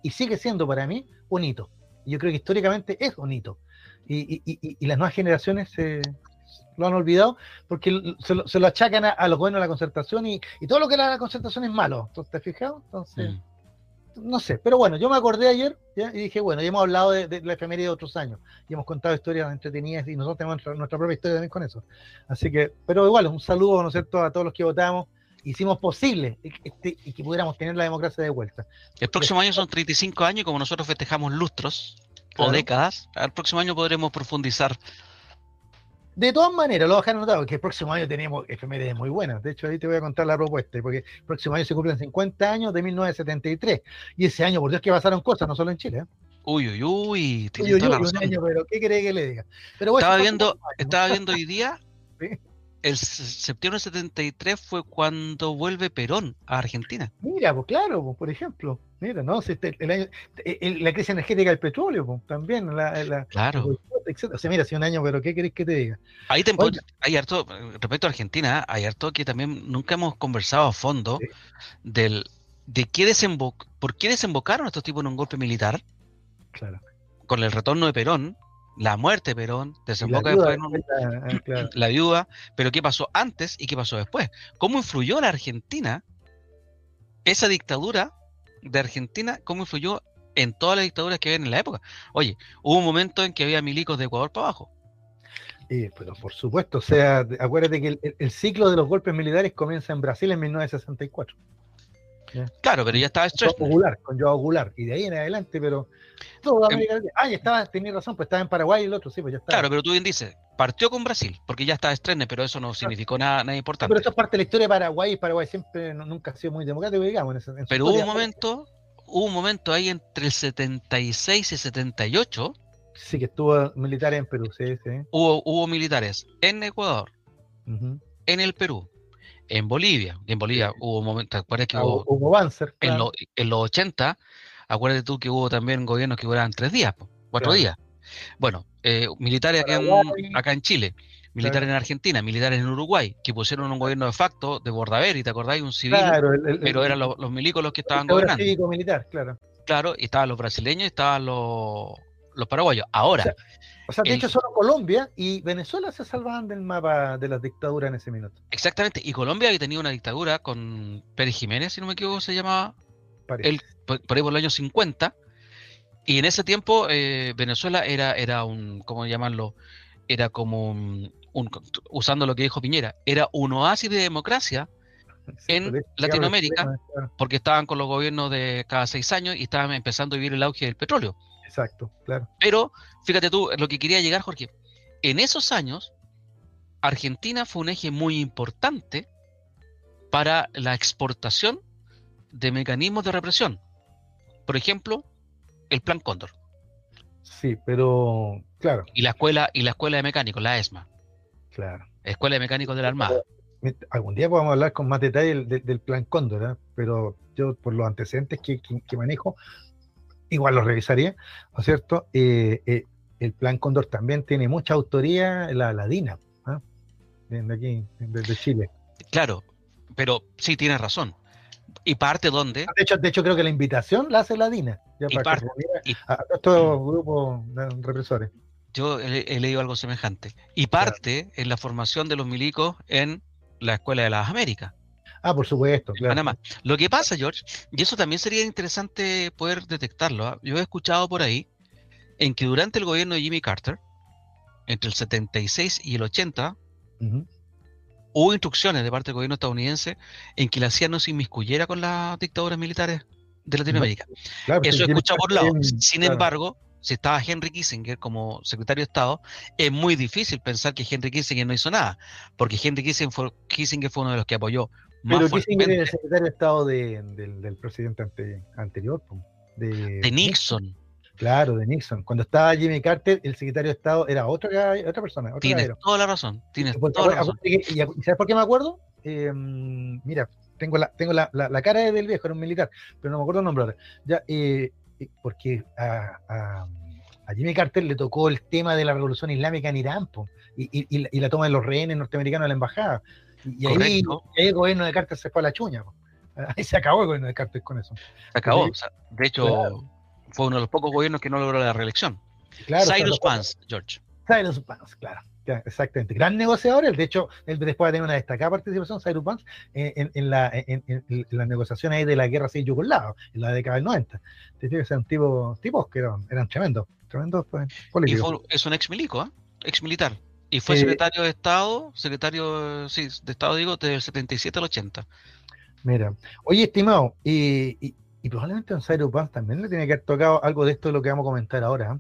S3: y sigue siendo para mí, un hito. Yo creo que históricamente es un hito. Y, las nuevas generaciones se lo han olvidado porque se lo, se lo achacan a, los gobiernos de la concertación y, todo lo que era la concertación es malo. ¿Te has fijado? Entonces, mm. no sé. Pero bueno, yo me acordé ayer y dije, bueno, ya hemos hablado de, la efeméride de otros años y hemos contado historias entretenidas y nosotros tenemos nuestra, propia historia también con eso. Así que, pero igual, un saludo, ¿no es cierto?, a todos los que votamos hicimos posible este, y que pudiéramos tener la democracia de vuelta.
S2: El próximo año son 35 años, como nosotros festejamos lustros o décadas, el próximo año podremos profundizar.
S3: De todas maneras, lo dejar notado que el próximo año tenemos efemérides muy buenas. De hecho, ahí te voy a contar la propuesta, porque el próximo año se cumplen 50 años de 1973. Y ese año, por Dios, que pasaron cosas, no solo en Chile. ¿eh?
S2: Uy, uy, uy,
S3: uy, uy, un año, pero ¿qué quiere que le diga?
S2: Pero estaba viendo, estaba viendo hoy día ¿Sí? El septiembre del 73 fue cuando vuelve Perón a Argentina.
S3: Mira, pues claro, pues, por ejemplo. Mira, ¿no? Este, la crisis energética del petróleo, pues, también. La,
S2: claro.
S3: O sea, mira, si un año, pero ¿qué querés que te diga?
S2: Ahí te, hay harto, respecto a Argentina, hay harto que también nunca hemos conversado a fondo del de qué desemboc por qué desembocaron estos tipos en un golpe militar.
S3: Claro.
S2: Con el retorno de Perón, la muerte de Perón, desemboca después en ah, la viuda, pero ¿qué pasó antes y qué pasó después? ¿Cómo influyó la Argentina, esa dictadura de Argentina, cómo influyó en todas las dictaduras que había en la época? Oye, hubo un momento en que había milicos de Ecuador para abajo.
S3: pero por supuesto, o sea, acuérdate que el, ciclo de los golpes militares comienza en Brasil en 1964.
S2: Claro, pero ya estaba
S3: Con Goulart, con Joao Goulart, y de ahí en adelante, pero todo América Ah, ya estaba, tenía razón, pues estaba en Paraguay y el otro, sí, pues ya estaba.
S2: Claro, pero tú bien dices, partió con Brasil, porque ya estaba estrene, pero eso no significó nada, nada importante.
S3: pero esto es parte de la historia de Paraguay, y Paraguay siempre nunca ha sido muy democrático, digamos. En,
S2: pero hubo un momento, hubo un momento ahí entre el 76 y 78.
S3: Sí, que estuvo militares en Perú, sí, sí.
S2: Hubo, hubo militares en Ecuador, en el Perú, en Bolivia. En Bolivia hubo momentos, ¿te acuerdas que ah, hubo,
S3: hubo Banzer,
S2: en, en, los 80, acuérdate tú que hubo también gobiernos que duraban tres días, cuatro días. Bueno, eh, militares acá en, acá en, Chile, militares en Argentina, militares en Uruguay, que pusieron un gobierno de facto de Bordaberry, ¿te acordáis? Un civil, pero eran los, los, milicos los que estaban gobernando.
S3: Cívico militar, claro.
S2: Claro, y estaban los brasileños y estaban los, los paraguayos. Ahora,
S3: o sea, de hecho, solo Colombia y Venezuela se salvaban del mapa de las dictaduras en ese minuto.
S2: Exactamente, y Colombia había tenido una dictadura con Pérez Jiménez, si no me equivoco, se llamaba. El, por, ahí por el año 50. Y en ese tiempo eh, Venezuela era, era un, ¿cómo llamarlo? Era como un, usando lo que dijo Piñera, era un oasis de democracia en Latinoamérica, porque estaban con los gobiernos de cada seis años y estaban empezando a vivir el auge del petróleo.
S3: Exacto, claro.
S2: Pero fíjate tú, lo que quería llegar, Jorge, en esos años, Argentina fue un eje muy importante para la exportación de mecanismos de represión. Por ejemplo, el Plan Cóndor.
S3: Sí, pero claro.
S2: Y la escuela y la escuela de mecánicos, la ESMA.
S3: Claro.
S2: Escuela de mecánicos de la Armada.
S3: Algún día podemos hablar con más detalle del, Plan Cóndor, ¿eh? pero yo por los antecedentes que, que manejo, igual lo revisaría, ¿no es cierto? Eh, eh, el Plan Cóndor también tiene mucha autoría, la, la DINA, ¿ah? de aquí, desde Chile.
S2: Claro, pero sí tienes razón. ¿Y parte dónde?
S3: De hecho, de hecho, creo que la invitación la hace la DINA, ya
S2: y parte,
S3: a, estos grupos represores.
S2: Yo he, leído algo semejante. Y parte en la formación de los milicos en la Escuela de las Américas.
S3: Ah, por supuesto, claro.
S2: Panamá. Lo que pasa, George, y eso también sería interesante poder detectarlo. ¿ah? Yo he escuchado por ahí en que durante el gobierno de Jimmy Carter, entre el 76 y el 80, hubo instrucciones de parte del gobierno estadounidense en que la CIA no se inmiscuyera con las dictaduras militares de Latinoamérica. eso he escuchado por lado. Sin embargo, si estaba Henry Kissinger como secretario de Estado, es muy difícil pensar que Henry Kissinger no hizo nada, porque Henry Kissinger fue, Kissinger fue uno de los que apoyó
S3: pero Kissinger era el secretario de Estado del presidente anterior.
S2: De, Nixon.
S3: Claro, de Nixon. Cuando estaba Jimmy Carter, el secretario de Estado era otra, otra persona. Otro
S2: tienes
S3: caballero.
S2: toda la razón. Tienes
S3: Porque
S2: toda la
S3: acuérdate
S2: razón.
S3: que- y ¿Sabes por qué me acuerdo? Eh, mira, tengo la, tengo la, la, la cara del viejo, era un militar, pero no me acuerdo el nombre ahora. Ya, eh, porque a, a- a Jimmy Carter le tocó el tema de la revolución islámica en Irán po, y, y- y la toma de los rehenes norteamericanos a la embajada. Y, ahí, el gobierno de Carter se fue a la chuña. po. Ahí se acabó el gobierno de Carter con eso.
S2: Se acabó.
S3: Sí.
S2: o sea, de hecho,
S3: Claro.
S2: fue uno de los pocos gobiernos que no logró la reelección.
S3: Claro,
S2: Cyrus Vance, George.
S3: Cyrus Vance, claro. Exactamente. Gran negociador. él, De hecho, él después de tener una destacada participación, Cyrus Vance, en, en- en la, en, las negociaciones de la guerra civil yugoslava, en la década del 90. Te digo que eran tipos, tipos que eran, eran tremendos, tremendos pues,
S2: Y
S3: políticos.
S2: fue, es un ex milico, ¿ah? ex militar. Y fue secretario de Estado, secretario, sí, de Estado digo, desde el 77 al 80.
S3: Mira, oye, estimado, y, y- y probablemente a Cyrus Vance también le tiene que haber tocado algo de esto de lo que vamos a comentar ahora. ¿eh?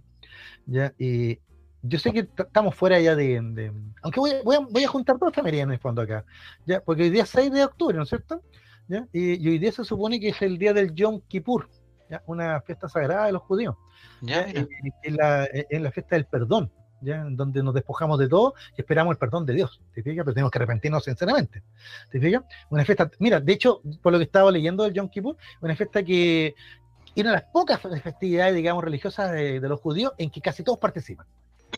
S3: Ya, y yo sé que estamos fuera ya de. de- aunque voy, a- voy, a, voy a juntar dos efemérides en el fondo acá. Ya, porque hoy día es 6 de octubre, ¿no es cierto? ¿Ya? Y, y hoy día se supone que es el día del Yom Kippur, ¿ya? una fiesta sagrada de los judíos.
S2: Ya,
S3: ¿ya? la, en la fiesta del perdón, ¿ya? Donde nos despojamos de todo y esperamos el perdón de Dios. ¿Te fijas? Pero tenemos que arrepentirnos sinceramente. ¿Te fijas? Una fiesta, mira, de hecho, por lo que estaba leyendo del Yom Kippur, una fiesta que era una de las pocas festividades, digamos, religiosas de los judíos en que casi todos participan.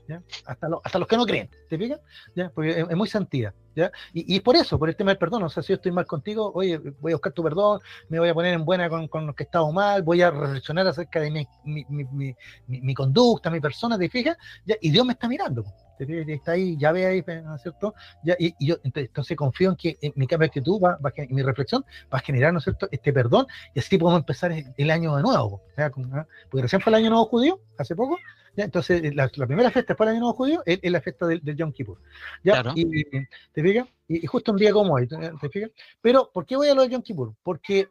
S3: ¿Ya? Hasta, lo- hasta los que no creen, ¿te fijas? ¿Ya? Porque es, es muy sentida. ¿ya? Y, y por eso, por el tema del perdón. O sea, si yo estoy mal contigo, oye, voy a buscar tu perdón, me voy a poner en buena con, con los que he estado mal, voy a reflexionar acerca de mi, mi, mi, mi- conducta, mi persona, ¿te fijas? ¿Ya? Y Dios me está mirando. ¿te fijas? Está ahí, ya ve ahí, ¿no es cierto? Ya, y, y yo entonces, entonces confío en que mi cambio de actitud, va, va a mi reflexión va a generar, ¿no es cierto?, este perdón y así podemos empezar el, el año de nuevo. Con- ¿ah? Porque recién fue el año nuevo judío, hace poco. ¿Ya? Entonces, eh, la, la primera fiesta después del año nuevo judío es, es la fiesta del, del Yom Kippur. ¿ya?
S2: Claro.
S3: Y, ¿Te fijas? Y, y justo un día como hoy, ¿te te fijas? Pero, ¿por qué voy a lo del Yom Kippur? Porque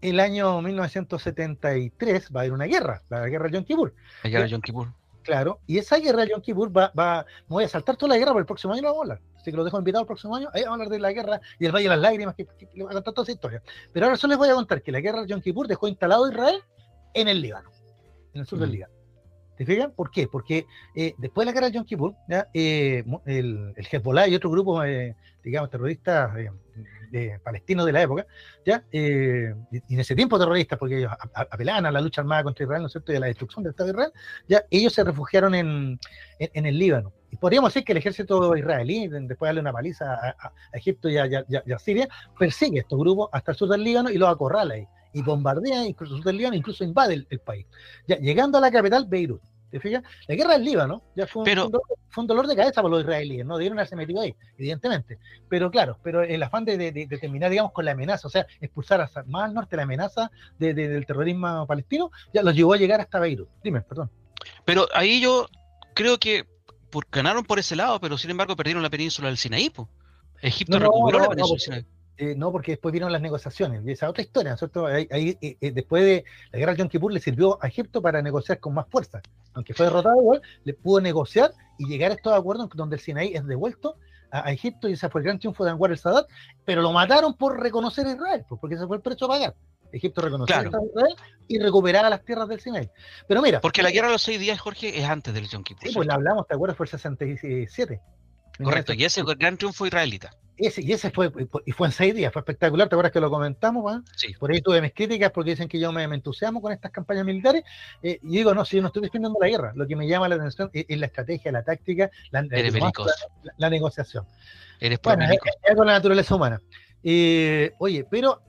S3: el año 1973 va a haber una guerra, la guerra del Yom Kippur.
S2: Allá de
S3: Ya.
S2: Yom Kippur.
S3: Claro, y esa guerra de Yom Kippur va, va, me voy a saltar toda la guerra, pero el próximo año lo vamos a hablar. Así que lo dejo invitado el próximo año, ahí vamos a hablar de la guerra y el Valle de las Lágrimas, que, que- que le voy a contar toda esa historia. Pero ahora solo les voy a contar que la guerra de Yom Kippur dejó instalado a Israel en el Líbano, en el sur del
S2: Mm.
S3: Líbano. ¿Te fijan? ¿Por qué? Porque eh, después de la guerra de Yom Kippur. Eh, el, el Hezbollah y otro grupo, eh, digamos, terroristas eh, palestinos de la época, ¿ya? Eh, y en ese tiempo terroristas, porque ellos apelaban a la lucha armada contra Israel, ¿no es cierto?, y a la destrucción del Estado de Israel, ya ellos se refugiaron en, el Líbano. Y podríamos decir que el ejército israelí, de- después de darle una paliza a, Egipto y a, y a- y a- Siria, persigue estos grupos hasta el sur del Líbano y los acorrala ahí. Y bombardea incluso el sur del Líbano, incluso invade el, el país. Ya, llegando a la capital, Beirut. ¿Te fijas? La guerra del Líbano ya fue un,
S2: Pero-
S3: fue un dolor, fue un dolor de cabeza para los israelíes, ¿no? Debieron haberse metido ahí, evidentemente. Pero claro, pero el afán de, de- de- de terminar, digamos, con la amenaza, o sea, expulsar hasta más al norte la amenaza de- de- del terrorismo palestino, ya los llevó a llegar hasta Beirut. Dime, perdón.
S2: Pero ahí yo creo que por- ganaron por ese lado, pero sin embargo perdieron la península del Sinaí. po. Egipto
S3: No, no,
S2: recuperó la península
S3: no,
S2: del Sinaí.
S3: Eh, no, porque después vieron las negociaciones, y esa otra historia, ¿no es cierto? Ahí, ahí, eh, eh, después de la guerra de Yom Kippur le sirvió a Egipto para negociar con más fuerza. Aunque fue derrotado igual, le pudo negociar y llegar a estos acuerdos donde el Sinaí es devuelto a, a Egipto y ese fue el gran triunfo de Anwar el Sadat, pero lo mataron por reconocer a Israel, pues, porque ese fue el precio a pagar. Egipto reconoció
S2: Claro.
S3: de Israel y recuperar a las tierras del Sinaí. Pero mira,
S2: Porque la guerra de los seis días, Jorge, es antes del Yom Kippur.
S3: sí, pues la hablamos, ¿te acuerdas? Fue el 67.
S2: Correcto, y ese fue el gran triunfo israelita.
S3: Ese, y ese fue, y fue en seis días, fue espectacular, ¿te acuerdas que lo comentamos?
S2: Sí.
S3: Por ahí tuve mis críticas porque dicen que yo me, me entusiasmo con estas campañas militares. eh, y digo, no, si yo no estoy defendiendo la guerra, lo que me llama la atención es, es la estrategia, la táctica, la, la, la- la negociación.
S2: Eres
S3: Bueno, es, es de la naturaleza humana. Eh, oye, pero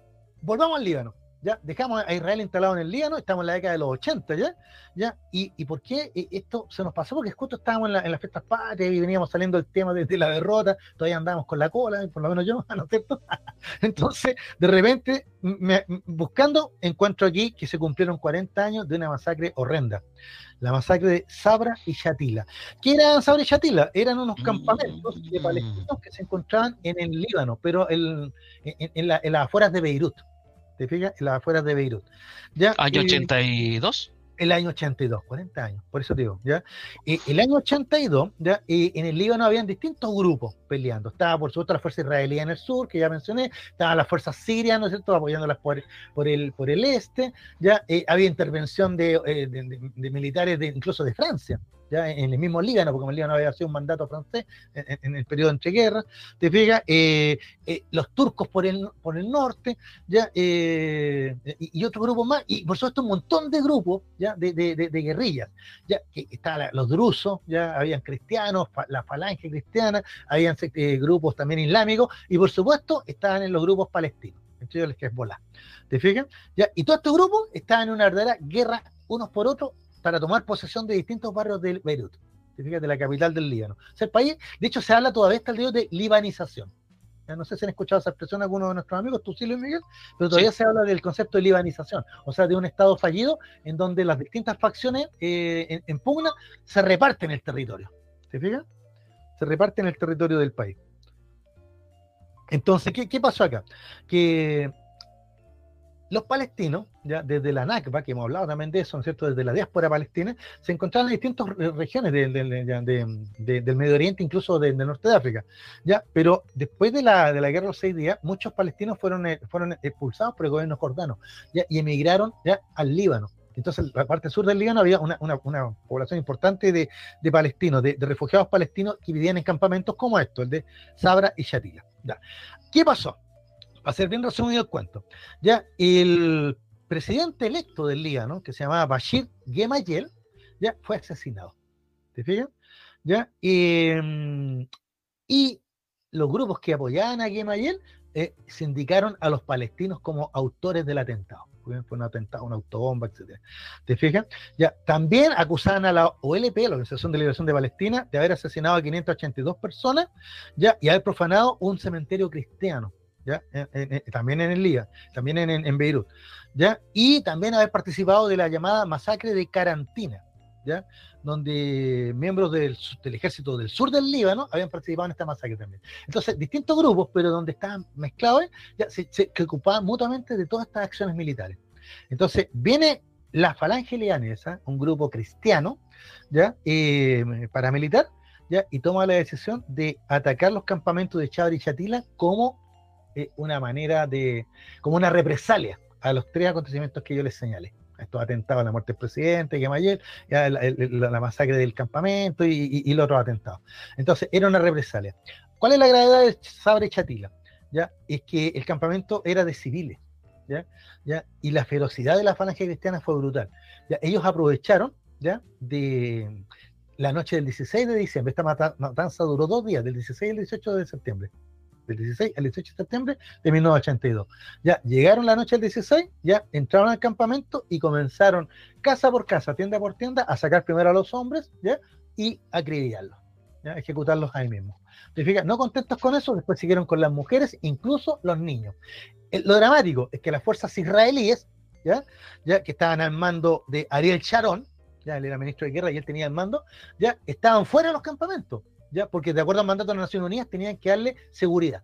S3: volvamos al Líbano. ¿Ya? Dejamos a Israel instalado en el Líbano, estamos en la década de los 80, ¿ya? ¿ya? ¿Y, y por qué eh, esto se nos pasó? Porque justo estábamos en, la- en las fiestas patrias y veníamos saliendo del tema de, de la derrota, todavía andábamos con la cola, por lo menos yo, ¿no es cierto? Entonces, de repente, me- buscando, encuentro aquí que se cumplieron 40 años de una masacre horrenda. La masacre de Sabra y Shatila. ¿Qué eran Sabra y Shatila? Eran unos campamentos de palestinos que se encontraban en el Líbano, pero en, en la- en las afueras de Beirut. ¿Te fijas? En las afueras de Beirut. ¿Ya?
S2: Año
S3: Eh,
S2: 82.
S3: El año 82, 40 años, por eso digo, ¿ya? el año 82, ¿ya? en el Líbano habían distintos grupos peleando. Estaba, por supuesto, la fuerza israelí en el sur, que ya mencioné, estaban las fuerzas sirias, ¿no es cierto?, apoyándolas por, por, el, por el este, ¿ya? Eh, había intervención de, eh, de militares de, incluso de Francia, ya en el mismo Líbano, porque el Líbano había sido un mandato francés en, el periodo entre guerras, te fijas, eh, eh, los turcos por el, por el norte, ya, eh, y, otro grupo más, y por supuesto un montón de grupos ya, de, de, guerrillas, ya, que estaban los drusos, ya habían cristianos, la falange cristiana, habían grupos también islámicos, y por supuesto estaban en los grupos palestinos, entre ellos es Bola. ¿Te fijas? ¿Ya? Y todos estos grupos estaban en una verdadera guerra unos por otros para tomar posesión de distintos barrios de Beirut, de la capital del Líbano. el país, de hecho, se habla todavía hasta el día de libanización. no sé si han escuchado esa expresión algunos de nuestros amigos, tú sí, Luis Miguel, pero todavía se habla del concepto de libanización, o sea, de un Estado fallido en donde las distintas facciones eh, en, pugna se reparten el territorio. ¿Se fija? Se reparten el territorio del país. Entonces, ¿qué, qué pasó acá? Que los palestinos, ya desde la Nakba, que hemos hablado también de eso, ¿no es cierto? Desde la diáspora palestina, se encontraban en distintas regiones del Medio Oriente, incluso del norte de África, ya, pero después de la, de guerra de los seis días, muchos palestinos fueron, eh, fueron expulsados por el gobierno jordano, y emigraron ya al Líbano. Entonces, en la parte sur del Líbano había una, población importante de, palestinos, de, refugiados palestinos que vivían en campamentos como estos, el de Sabra y Shatila. ¿Qué pasó? Para ser bien resumido el cuento, ya el presidente electo del Líbano, que se llamaba Bashir Gemayel, ya fue asesinado. ¿Te fijas? ¿Ya? Em, y los grupos que apoyaban a Gemayel eh, se indicaron a los palestinos como autores del atentado. Fue un atentado, una autobomba, etc. ¿Te fijas? Ya, también acusaban a la OLP, la Organización de Liberación de Palestina, de haber asesinado a 582 personas ya, y haber profanado un cementerio cristiano. También en el Líbano, también en, Beirut, ¿ya? Y también haber participado de la llamada masacre de Carantina, ¿ya? Donde miembros del, ejército del sur del Líbano habían participado en esta masacre también. Entonces, distintos grupos, pero donde estaban mezclados, se, ocupaban mutuamente de todas estas acciones militares. Entonces, viene la falange libanesa, un grupo cristiano, ¿ya? Eh, paramilitar, ¿ya? Y toma la decisión de atacar los campamentos de Chabra y Chatila como una manera de, como una represalia a los tres acontecimientos que yo les señalé. Estos atentados a la muerte del presidente, que la, la, masacre del campamento y, y, los otros atentados. Entonces, era una represalia. ¿Cuál es la gravedad de Sabre Chatila? ¿Ya? Es que el campamento era de civiles. ¿ya? ¿Ya? Y la ferocidad de la falange cristiana fue brutal. ¿ya? Ellos aprovecharon ¿ya? de la noche del 16 de diciembre. Esta matanza duró dos días, del 16 al 18 de septiembre del 16 al 18 de septiembre de 1982. Ya llegaron la noche del 16, ya entraron al campamento y comenzaron casa por casa, tienda por tienda, a sacar primero a los hombres ¿ya? y acribillarlos, ¿ya? ejecutarlos ahí mismo. No contentos con eso, después siguieron con las mujeres, incluso los niños. lo dramático es que las fuerzas israelíes. Ya, que estaban al mando de Ariel Sharon, ya él era ministro de guerra y él tenía el mando, ya estaban fuera de los campamentos porque de acuerdo al mandato de las Naciones Unidas tenían que darle seguridad,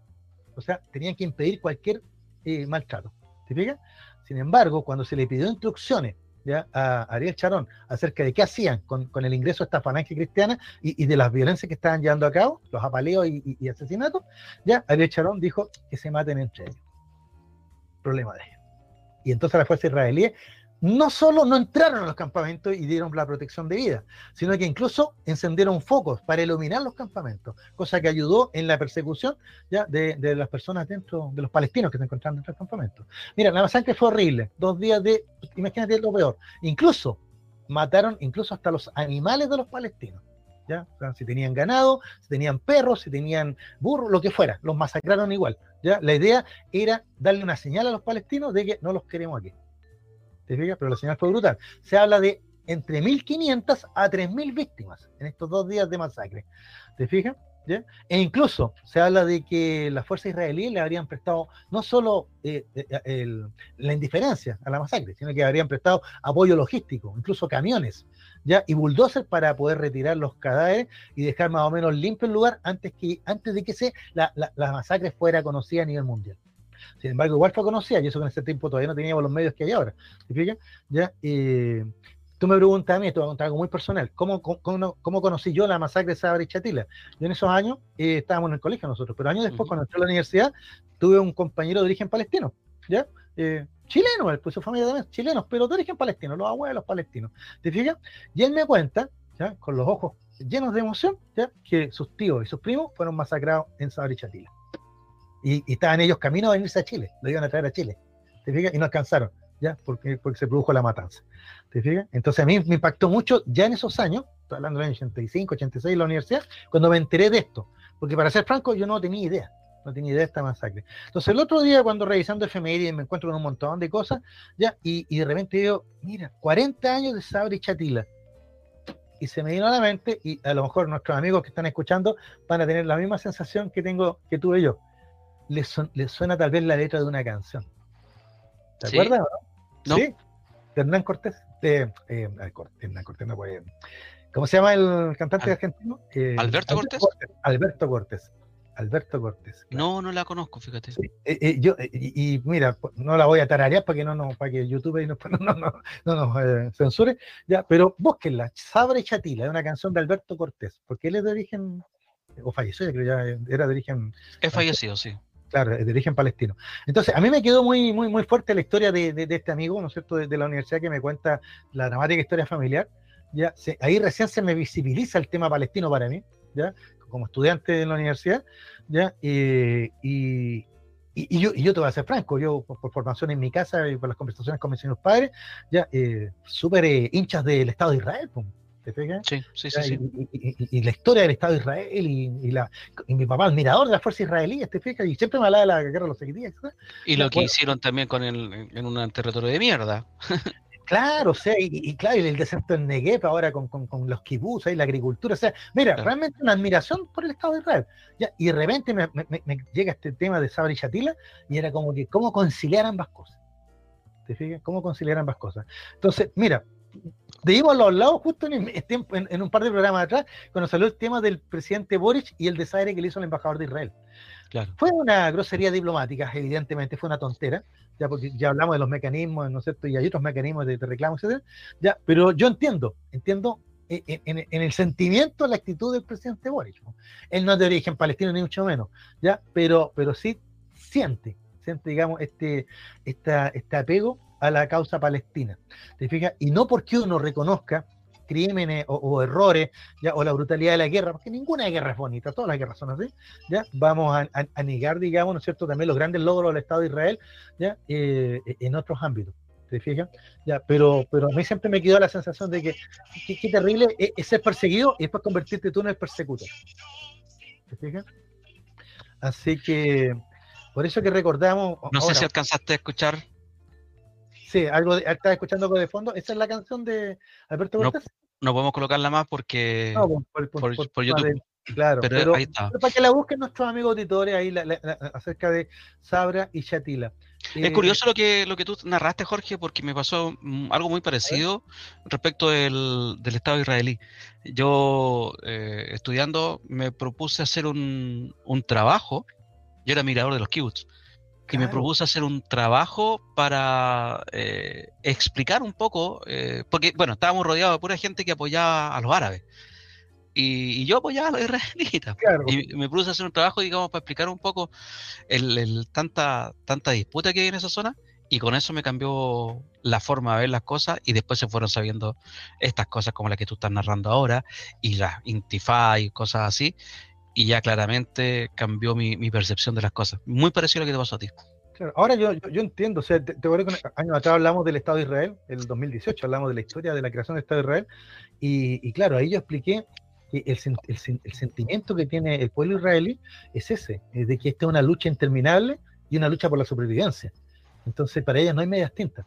S3: o sea, tenían que impedir cualquier eh, maltrato. ¿Te fijas? Sin embargo, cuando se le pidió instrucciones a Ariel Charón acerca de qué hacían con, el ingreso de esta falange cristiana y, de las violencias que estaban llevando a cabo, los apaleos y, asesinatos, ya Ariel Charón dijo que se maten entre ellos. Problema de ellos. Y entonces la fuerza israelí no solo no entraron a los campamentos y dieron la protección de vida, sino que incluso encendieron focos para iluminar los campamentos, cosa que ayudó en la persecución ya de, las personas dentro, de los palestinos que se encontraban dentro del campamento. Mira, la masacre fue horrible, dos días de, imagínate lo peor, incluso mataron incluso hasta los animales de los palestinos. ¿Ya? si tenían ganado, si tenían perros, si tenían burros, lo que fuera, los masacraron igual. ¿ya? La idea era darle una señal a los palestinos de que no los queremos aquí. Pero la señal fue brutal. Se habla de entre 1.500 a 3.000 víctimas en estos dos días de masacre. ¿Te fijas? E incluso se habla de que las fuerzas israelíes le habrían prestado no solo eh, eh, la indiferencia a la masacre, sino que habrían prestado apoyo logístico, incluso camiones, ¿ya? y bulldozers para poder retirar los cadáveres y dejar más o menos limpio el lugar antes, que, antes de que se, la, la masacre fuera conocida a nivel mundial. Sin embargo, igual fue conocida, y eso que en ese tiempo todavía no teníamos los medios que hay ahora. ¿Se ¿Ya? tú me preguntas a mí, esto es algo muy personal, ¿cómo, cómo, cómo conocí yo la masacre de Sabra y Chatila? Yo en esos años eh, estábamos en el colegio nosotros, pero años después, cuando entré a la universidad, tuve un compañero de origen palestino, ¿ya? Eh, chileno, pues su familia también, chilenos, pero de origen palestino, los abuelos palestinos, ¿te fijas? Y él me cuenta, ¿ya? con los ojos llenos de emoción, ¿ya? que sus tíos y sus primos fueron masacrados en Sabra y Chatila. Y, estaban ellos camino a venirse a Chile, lo iban a traer a Chile, ¿te fijas? Y no alcanzaron, ¿ya? Porque, porque se produjo la matanza. ¿Te fijas? Entonces a mí me impactó mucho ya en esos años, estoy hablando del año 85, 86 en la universidad, cuando me enteré de esto. Porque para ser franco, yo no tenía idea. No tenía idea de esta masacre. Entonces el otro día, cuando revisando efemérides, me encuentro con un montón de cosas, ya, y, y de repente digo, mira, 40 años de Sabre y Chatila. Y se me vino a la mente, y a lo mejor nuestros amigos que están escuchando van a tener la misma sensación que tengo, que tuve yo. Les suena tal vez la letra de una canción. ¿Te acuerdas? No? Sí, de Hernán Cortés. De, eh, Hernán Cortés no puede. ¿Cómo se llama el cantante argentino?
S2: Eh, ¿Alberto, Cortés?
S3: Alberto Cortés. Alberto Cortés.
S2: No, no la conozco, fíjate.
S3: Eh, eh, yo, y, mira, no la voy a tararear para que no, no para que YouTube no, no, no, no nos censure, ya, pero búsquenla, Sabre Chatila, es una canción de Alberto Cortés, porque él es de origen, o falleció, creo ya era de origen.
S2: Es fallecido, sí.
S3: Claro, de origen palestino. Entonces, a mí me quedó muy, muy, muy fuerte la historia de, de, este amigo, ¿no es cierto?, de, la universidad que me cuenta la dramática historia familiar. Ya, ahí recién se me visibiliza el tema palestino para mí, ¿ya? como estudiante de la universidad, ¿ya? y, y, yo, y yo te voy a ser franco, yo por, formación en mi casa y por las conversaciones con mis señores padres, ya, eh, súper eh, hinchas del Estado de Israel, ¿Te fijas?
S2: Sí, sí, sí.
S3: Y, la historia del Estado de Israel y, la, mi papá admirador de las fuerzas israelíes, ¿te fijas? Y siempre me hablaba de la guerra de los seguidías.
S2: Y lo que hicieron también con el, en un territorio de mierda.
S3: Claro, o sea, y, claro, y el desierto en Negev ahora con, con, los kibbutz y la agricultura, o sea, mira, realmente una admiración por el Estado de Israel. Ya, y de repente me, llega este tema de Sabri y Shatila y era como que, ¿cómo conciliar ambas cosas? ¿Te fijas? ¿Cómo conciliar ambas cosas? Entonces, mira, de a los lados justo en, un par de programas atrás, cuando salió el tema del presidente Boric y el desaire que le hizo el embajador de Israel. Claro. Fue una grosería diplomática, evidentemente, fue una tontera, ya porque ya hablamos de los mecanismos, ¿no es cierto? Y hay otros mecanismos de, reclamo, etcétera, ya, pero yo entiendo, entiendo en, el sentimiento, la actitud del presidente Boric. Él no es de origen palestino ni mucho menos, ya, pero, pero sí siente, siente, digamos, este, esta, este apego a la causa palestina. ¿Te fijas? Y no porque uno reconozca crímenes o, errores, ¿ya? o la brutalidad de la guerra, porque ninguna guerra es bonita, todas las guerras son así, ¿ya? vamos a, negar, digamos, ¿no es cierto?, también los grandes logros del Estado de Israel ¿ya? Eh, en otros ámbitos. ¿Te fijas? Ya, pero, pero a mí siempre me quedó la sensación de que qué terrible es, ser perseguido y después convertirte tú en el persecutor. ¿Te fijas? Así que, por eso que recordamos.
S2: No sé si alcanzaste a escuchar
S3: Sí, algo estás escuchando algo de fondo. Esa es la canción de Alberto Cortés.
S2: No, podemos colocarla más porque por, YouTube.
S3: claro, pero, ahí está. para que la busquen nuestros amigos auditores ahí acerca de Sabra y Chatila.
S2: Es eh, curioso lo que, lo que tú narraste, Jorge, porque me pasó mm, algo muy parecido respecto del, Estado israelí. Yo, eh, estudiando, me propuse hacer un, un trabajo. Yo era mirador de los kibbutz y me propuse hacer un trabajo para eh, explicar un poco, eh, porque, bueno, estábamos rodeados de pura gente que apoyaba a los árabes. Y, yo apoyaba a los israelitas. Y me propuse hacer un trabajo, digamos, para explicar un poco el, tanta, tanta disputa que hay en esa zona. Y con eso me cambió la forma de ver las cosas y después se fueron sabiendo estas cosas como las que tú estás narrando ahora y las intifá y cosas así y ya claramente cambió mi, percepción de las cosas. Muy parecido a lo que te pasó a ti.
S3: ahora yo, yo, entiendo, o sea, te, acuerdo que años atrás hablamos del Estado de Israel, el 2018 hablamos de la historia de la creación del Estado de Israel, y, claro, ahí yo expliqué que el, el, sentimiento que tiene el pueblo israelí es ese, es de que esta es una lucha interminable y una lucha por la supervivencia. Entonces, para ellos no hay medias tintas.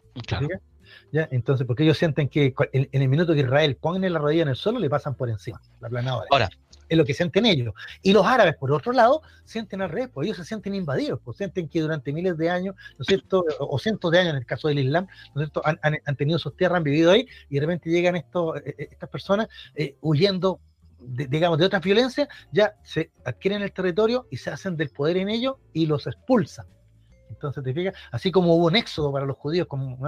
S3: ¿Ya? Entonces, porque ellos sienten que en, el minuto que Israel pone la rodilla en el suelo, le pasan por encima, la planadora.
S2: Ahora,
S3: es lo que sienten ellos. Y los árabes, por otro lado, sienten al revés, pues ellos se sienten invadidos, pues sienten que durante miles de años, ¿no es cierto?, o cientos de años en el caso del Islam, ¿no es cierto?, han, tenido sus tierras, han vivido ahí, y de repente llegan estos, eh, eh, estas personas eh, huyendo, digamos, de otras violencias, ya se adquieren el territorio y se hacen del poder en ellos y los expulsan. Entonces, ¿te fijas? Así como hubo un éxodo para los judíos, como,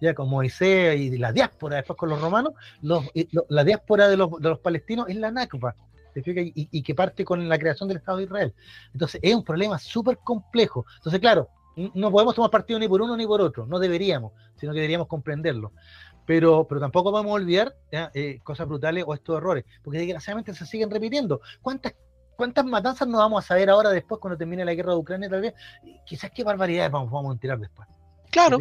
S3: ya como Moisés y la diáspora después con los romanos, la diáspora de los, de los, palestinos es la Nakba. Y, y, que parte con la creación del Estado de Israel. Entonces, es un problema súper complejo. Entonces, claro, no podemos tomar partido ni por uno ni por otro, no deberíamos, sino que deberíamos comprenderlo. Pero, pero tampoco podemos olvidar eh, cosas brutales o estos errores, porque desgraciadamente se siguen repitiendo. ¿Cuántas, ¿Cuántas matanzas nos vamos a saber ahora después cuando termine la guerra de Ucrania? Tal vez, quizás qué barbaridades vamos, vamos a tirar después.
S2: Claro.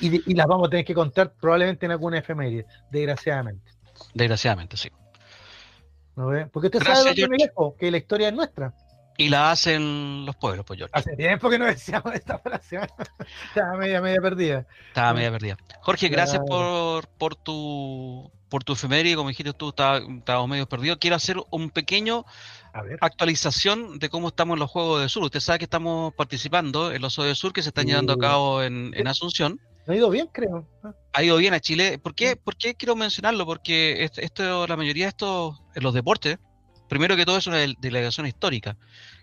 S3: Y, y, las vamos a tener que contar probablemente en alguna efeméride, desgraciadamente.
S2: Desgraciadamente, sí.
S3: ¿No Porque usted sabe que la historia es nuestra.
S2: Y la hacen los pueblos, pues George.
S3: Hace tiempo que no decíamos esta frase. Estaba media, media perdida.
S2: Estaba media perdida. Jorge, gracias por, por tu por tu efeméride, como dijiste tú, estábamos medio perdidos. Quiero hacer un pequeño actualización de cómo estamos en los Juegos de Sur. Usted sabe que estamos participando en los Juegos de Sur que se están llevando a cabo en, en Asunción.
S3: Ha ido bien, creo.
S2: Ha ido bien a Chile. ¿Por qué, ¿Por qué quiero mencionarlo? Porque esto, la mayoría de estos, en los deportes, primero que todo es una delegación histórica.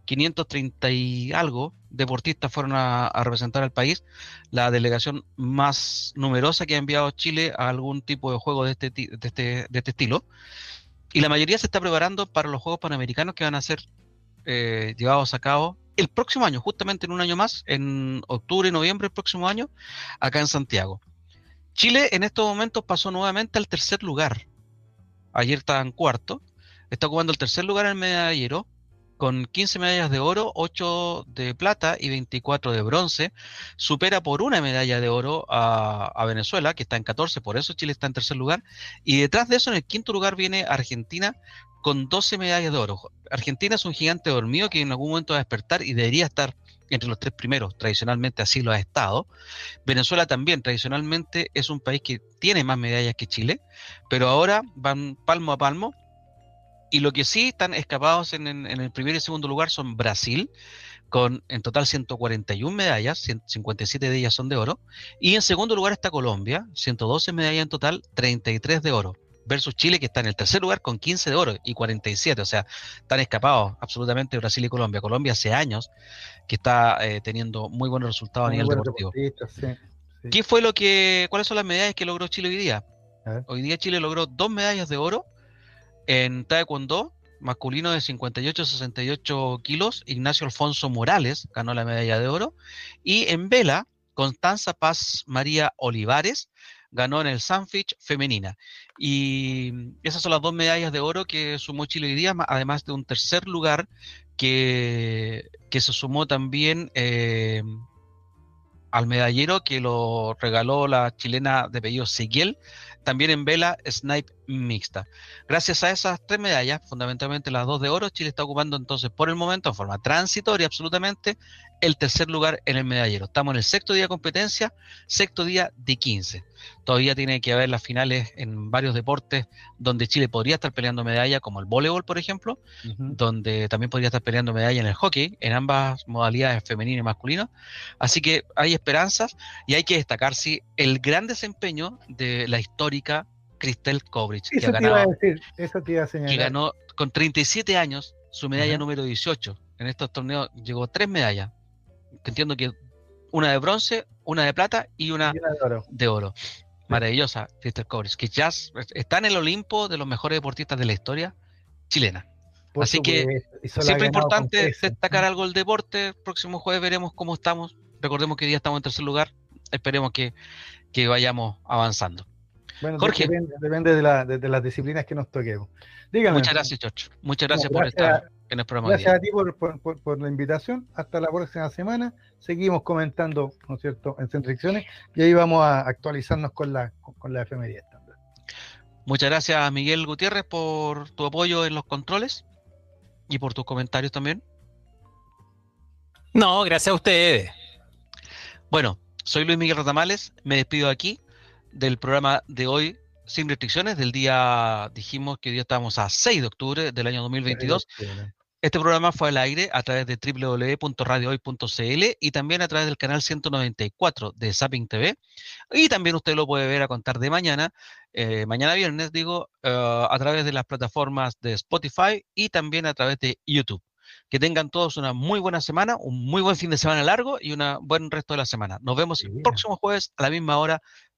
S2: 530 y algo deportistas fueron a, representar al país, la delegación más numerosa que ha enviado Chile a algún tipo de juego de este, de este, de este estilo. Y la mayoría se está preparando para los Juegos Panamericanos que van a ser eh, llevados a cabo el próximo año, justamente en un año más, en octubre noviembre del próximo año, acá en Santiago. Chile en estos momentos pasó nuevamente al tercer lugar. Ayer estaba en cuarto Está ocupando el tercer lugar en el medallero con 15 medallas de oro, 8 de plata y 24 de bronce. Supera por una medalla de oro a, Venezuela, que está en 14, por eso Chile está en tercer lugar. Y detrás de eso, en el quinto lugar, viene Argentina con 12 medallas de oro. Argentina es un gigante dormido que en algún momento va a despertar y debería estar entre los tres primeros, tradicionalmente así lo ha estado. Venezuela también, tradicionalmente es un país que tiene más medallas que Chile, pero ahora van palmo a palmo y lo que sí están escapados en, el primer y segundo lugar son Brasil, con en total 141 medallas, 57 de ellas son de oro. Y en segundo lugar está Colombia, 112 medallas en total, 33 de oro. Versus Chile, que está en el tercer lugar con 15 de oro y 47. O sea, están escapados absolutamente Brasil y Colombia. Colombia hace años que está eh, teniendo muy buenos resultados a nivel deportivo. ¿Qué fue lo que, cuáles son las medallas que logró Chile hoy día? Hoy día Chile logró dos medallas de oro en Taekwondo, masculino de 58-68 kilos, Ignacio Alfonso Morales ganó la medalla de oro. Y en vela, Constanza Paz María Olivares ganó en el Sunfish femenina. Y esas son las dos medallas de oro que sumó Chile hoy día, además de un tercer lugar que, que se sumó también eh, al medallero que lo regaló la chilena de apellido Seguiel, también en vela snipe mixta. Gracias a esas tres medallas, fundamentalmente las dos de oro, Chile está ocupando entonces por el momento, en forma transitoria absolutamente, el tercer lugar en el medallero. Estamos en el sexto día de competencia, sexto día de 15. Todavía tiene que haber las finales en varios deportes donde Chile podría estar peleando medalla, como el voleibol, por ejemplo, donde también podría estar peleando medalla en el hockey, en ambas modalidades femenino y masculino. Así que hay esperanzas y hay que destacar sí, el gran desempeño de la histórica Cristel Kovrich,
S3: que,
S2: que ganó con 37 años su medalla número 18. En estos torneos llegó tres medallas. Entiendo que una de bronce, una de plata y una, de oro. Maravillosa, Cristel Kovrich, que ya está en el Olimpo de los mejores deportistas de la historia chilena. Así que siempre importante destacar algo del deporte. Próximo jueves veremos cómo estamos. Recordemos que hoy día estamos en tercer lugar. Esperemos que, que vayamos avanzando.
S3: Bueno, Jorge. Depende, de, las disciplinas que nos toquemos.
S2: Dígame. Muchas gracias, George. Muchas gracias, por estar en el programa.
S3: Gracias a ti por, la invitación. Hasta la próxima semana. Seguimos comentando, ¿no es cierto?, en Centricciones y ahí vamos a actualizarnos con la, con la efemería también.
S2: Muchas gracias, Miguel Gutiérrez, por tu apoyo en los controles y por tus comentarios también.
S4: No, gracias a ustedes.
S2: Bueno, soy Luis Miguel Ratamales. Me despido aquí del programa de hoy sin restricciones, del día, dijimos que hoy día estamos a 6 de octubre del año 2022. Este programa fue al aire a través de www.radiohoy.cl y también a través del canal 194 de Zapping TV. Y también usted lo puede ver a contar de mañana, eh, mañana viernes, digo, eh, a través de las plataformas de Spotify y también a través de YouTube. Que tengan todos una muy buena semana, un muy buen fin de semana largo y un buen resto de la semana. Nos vemos el próximo jueves a la misma hora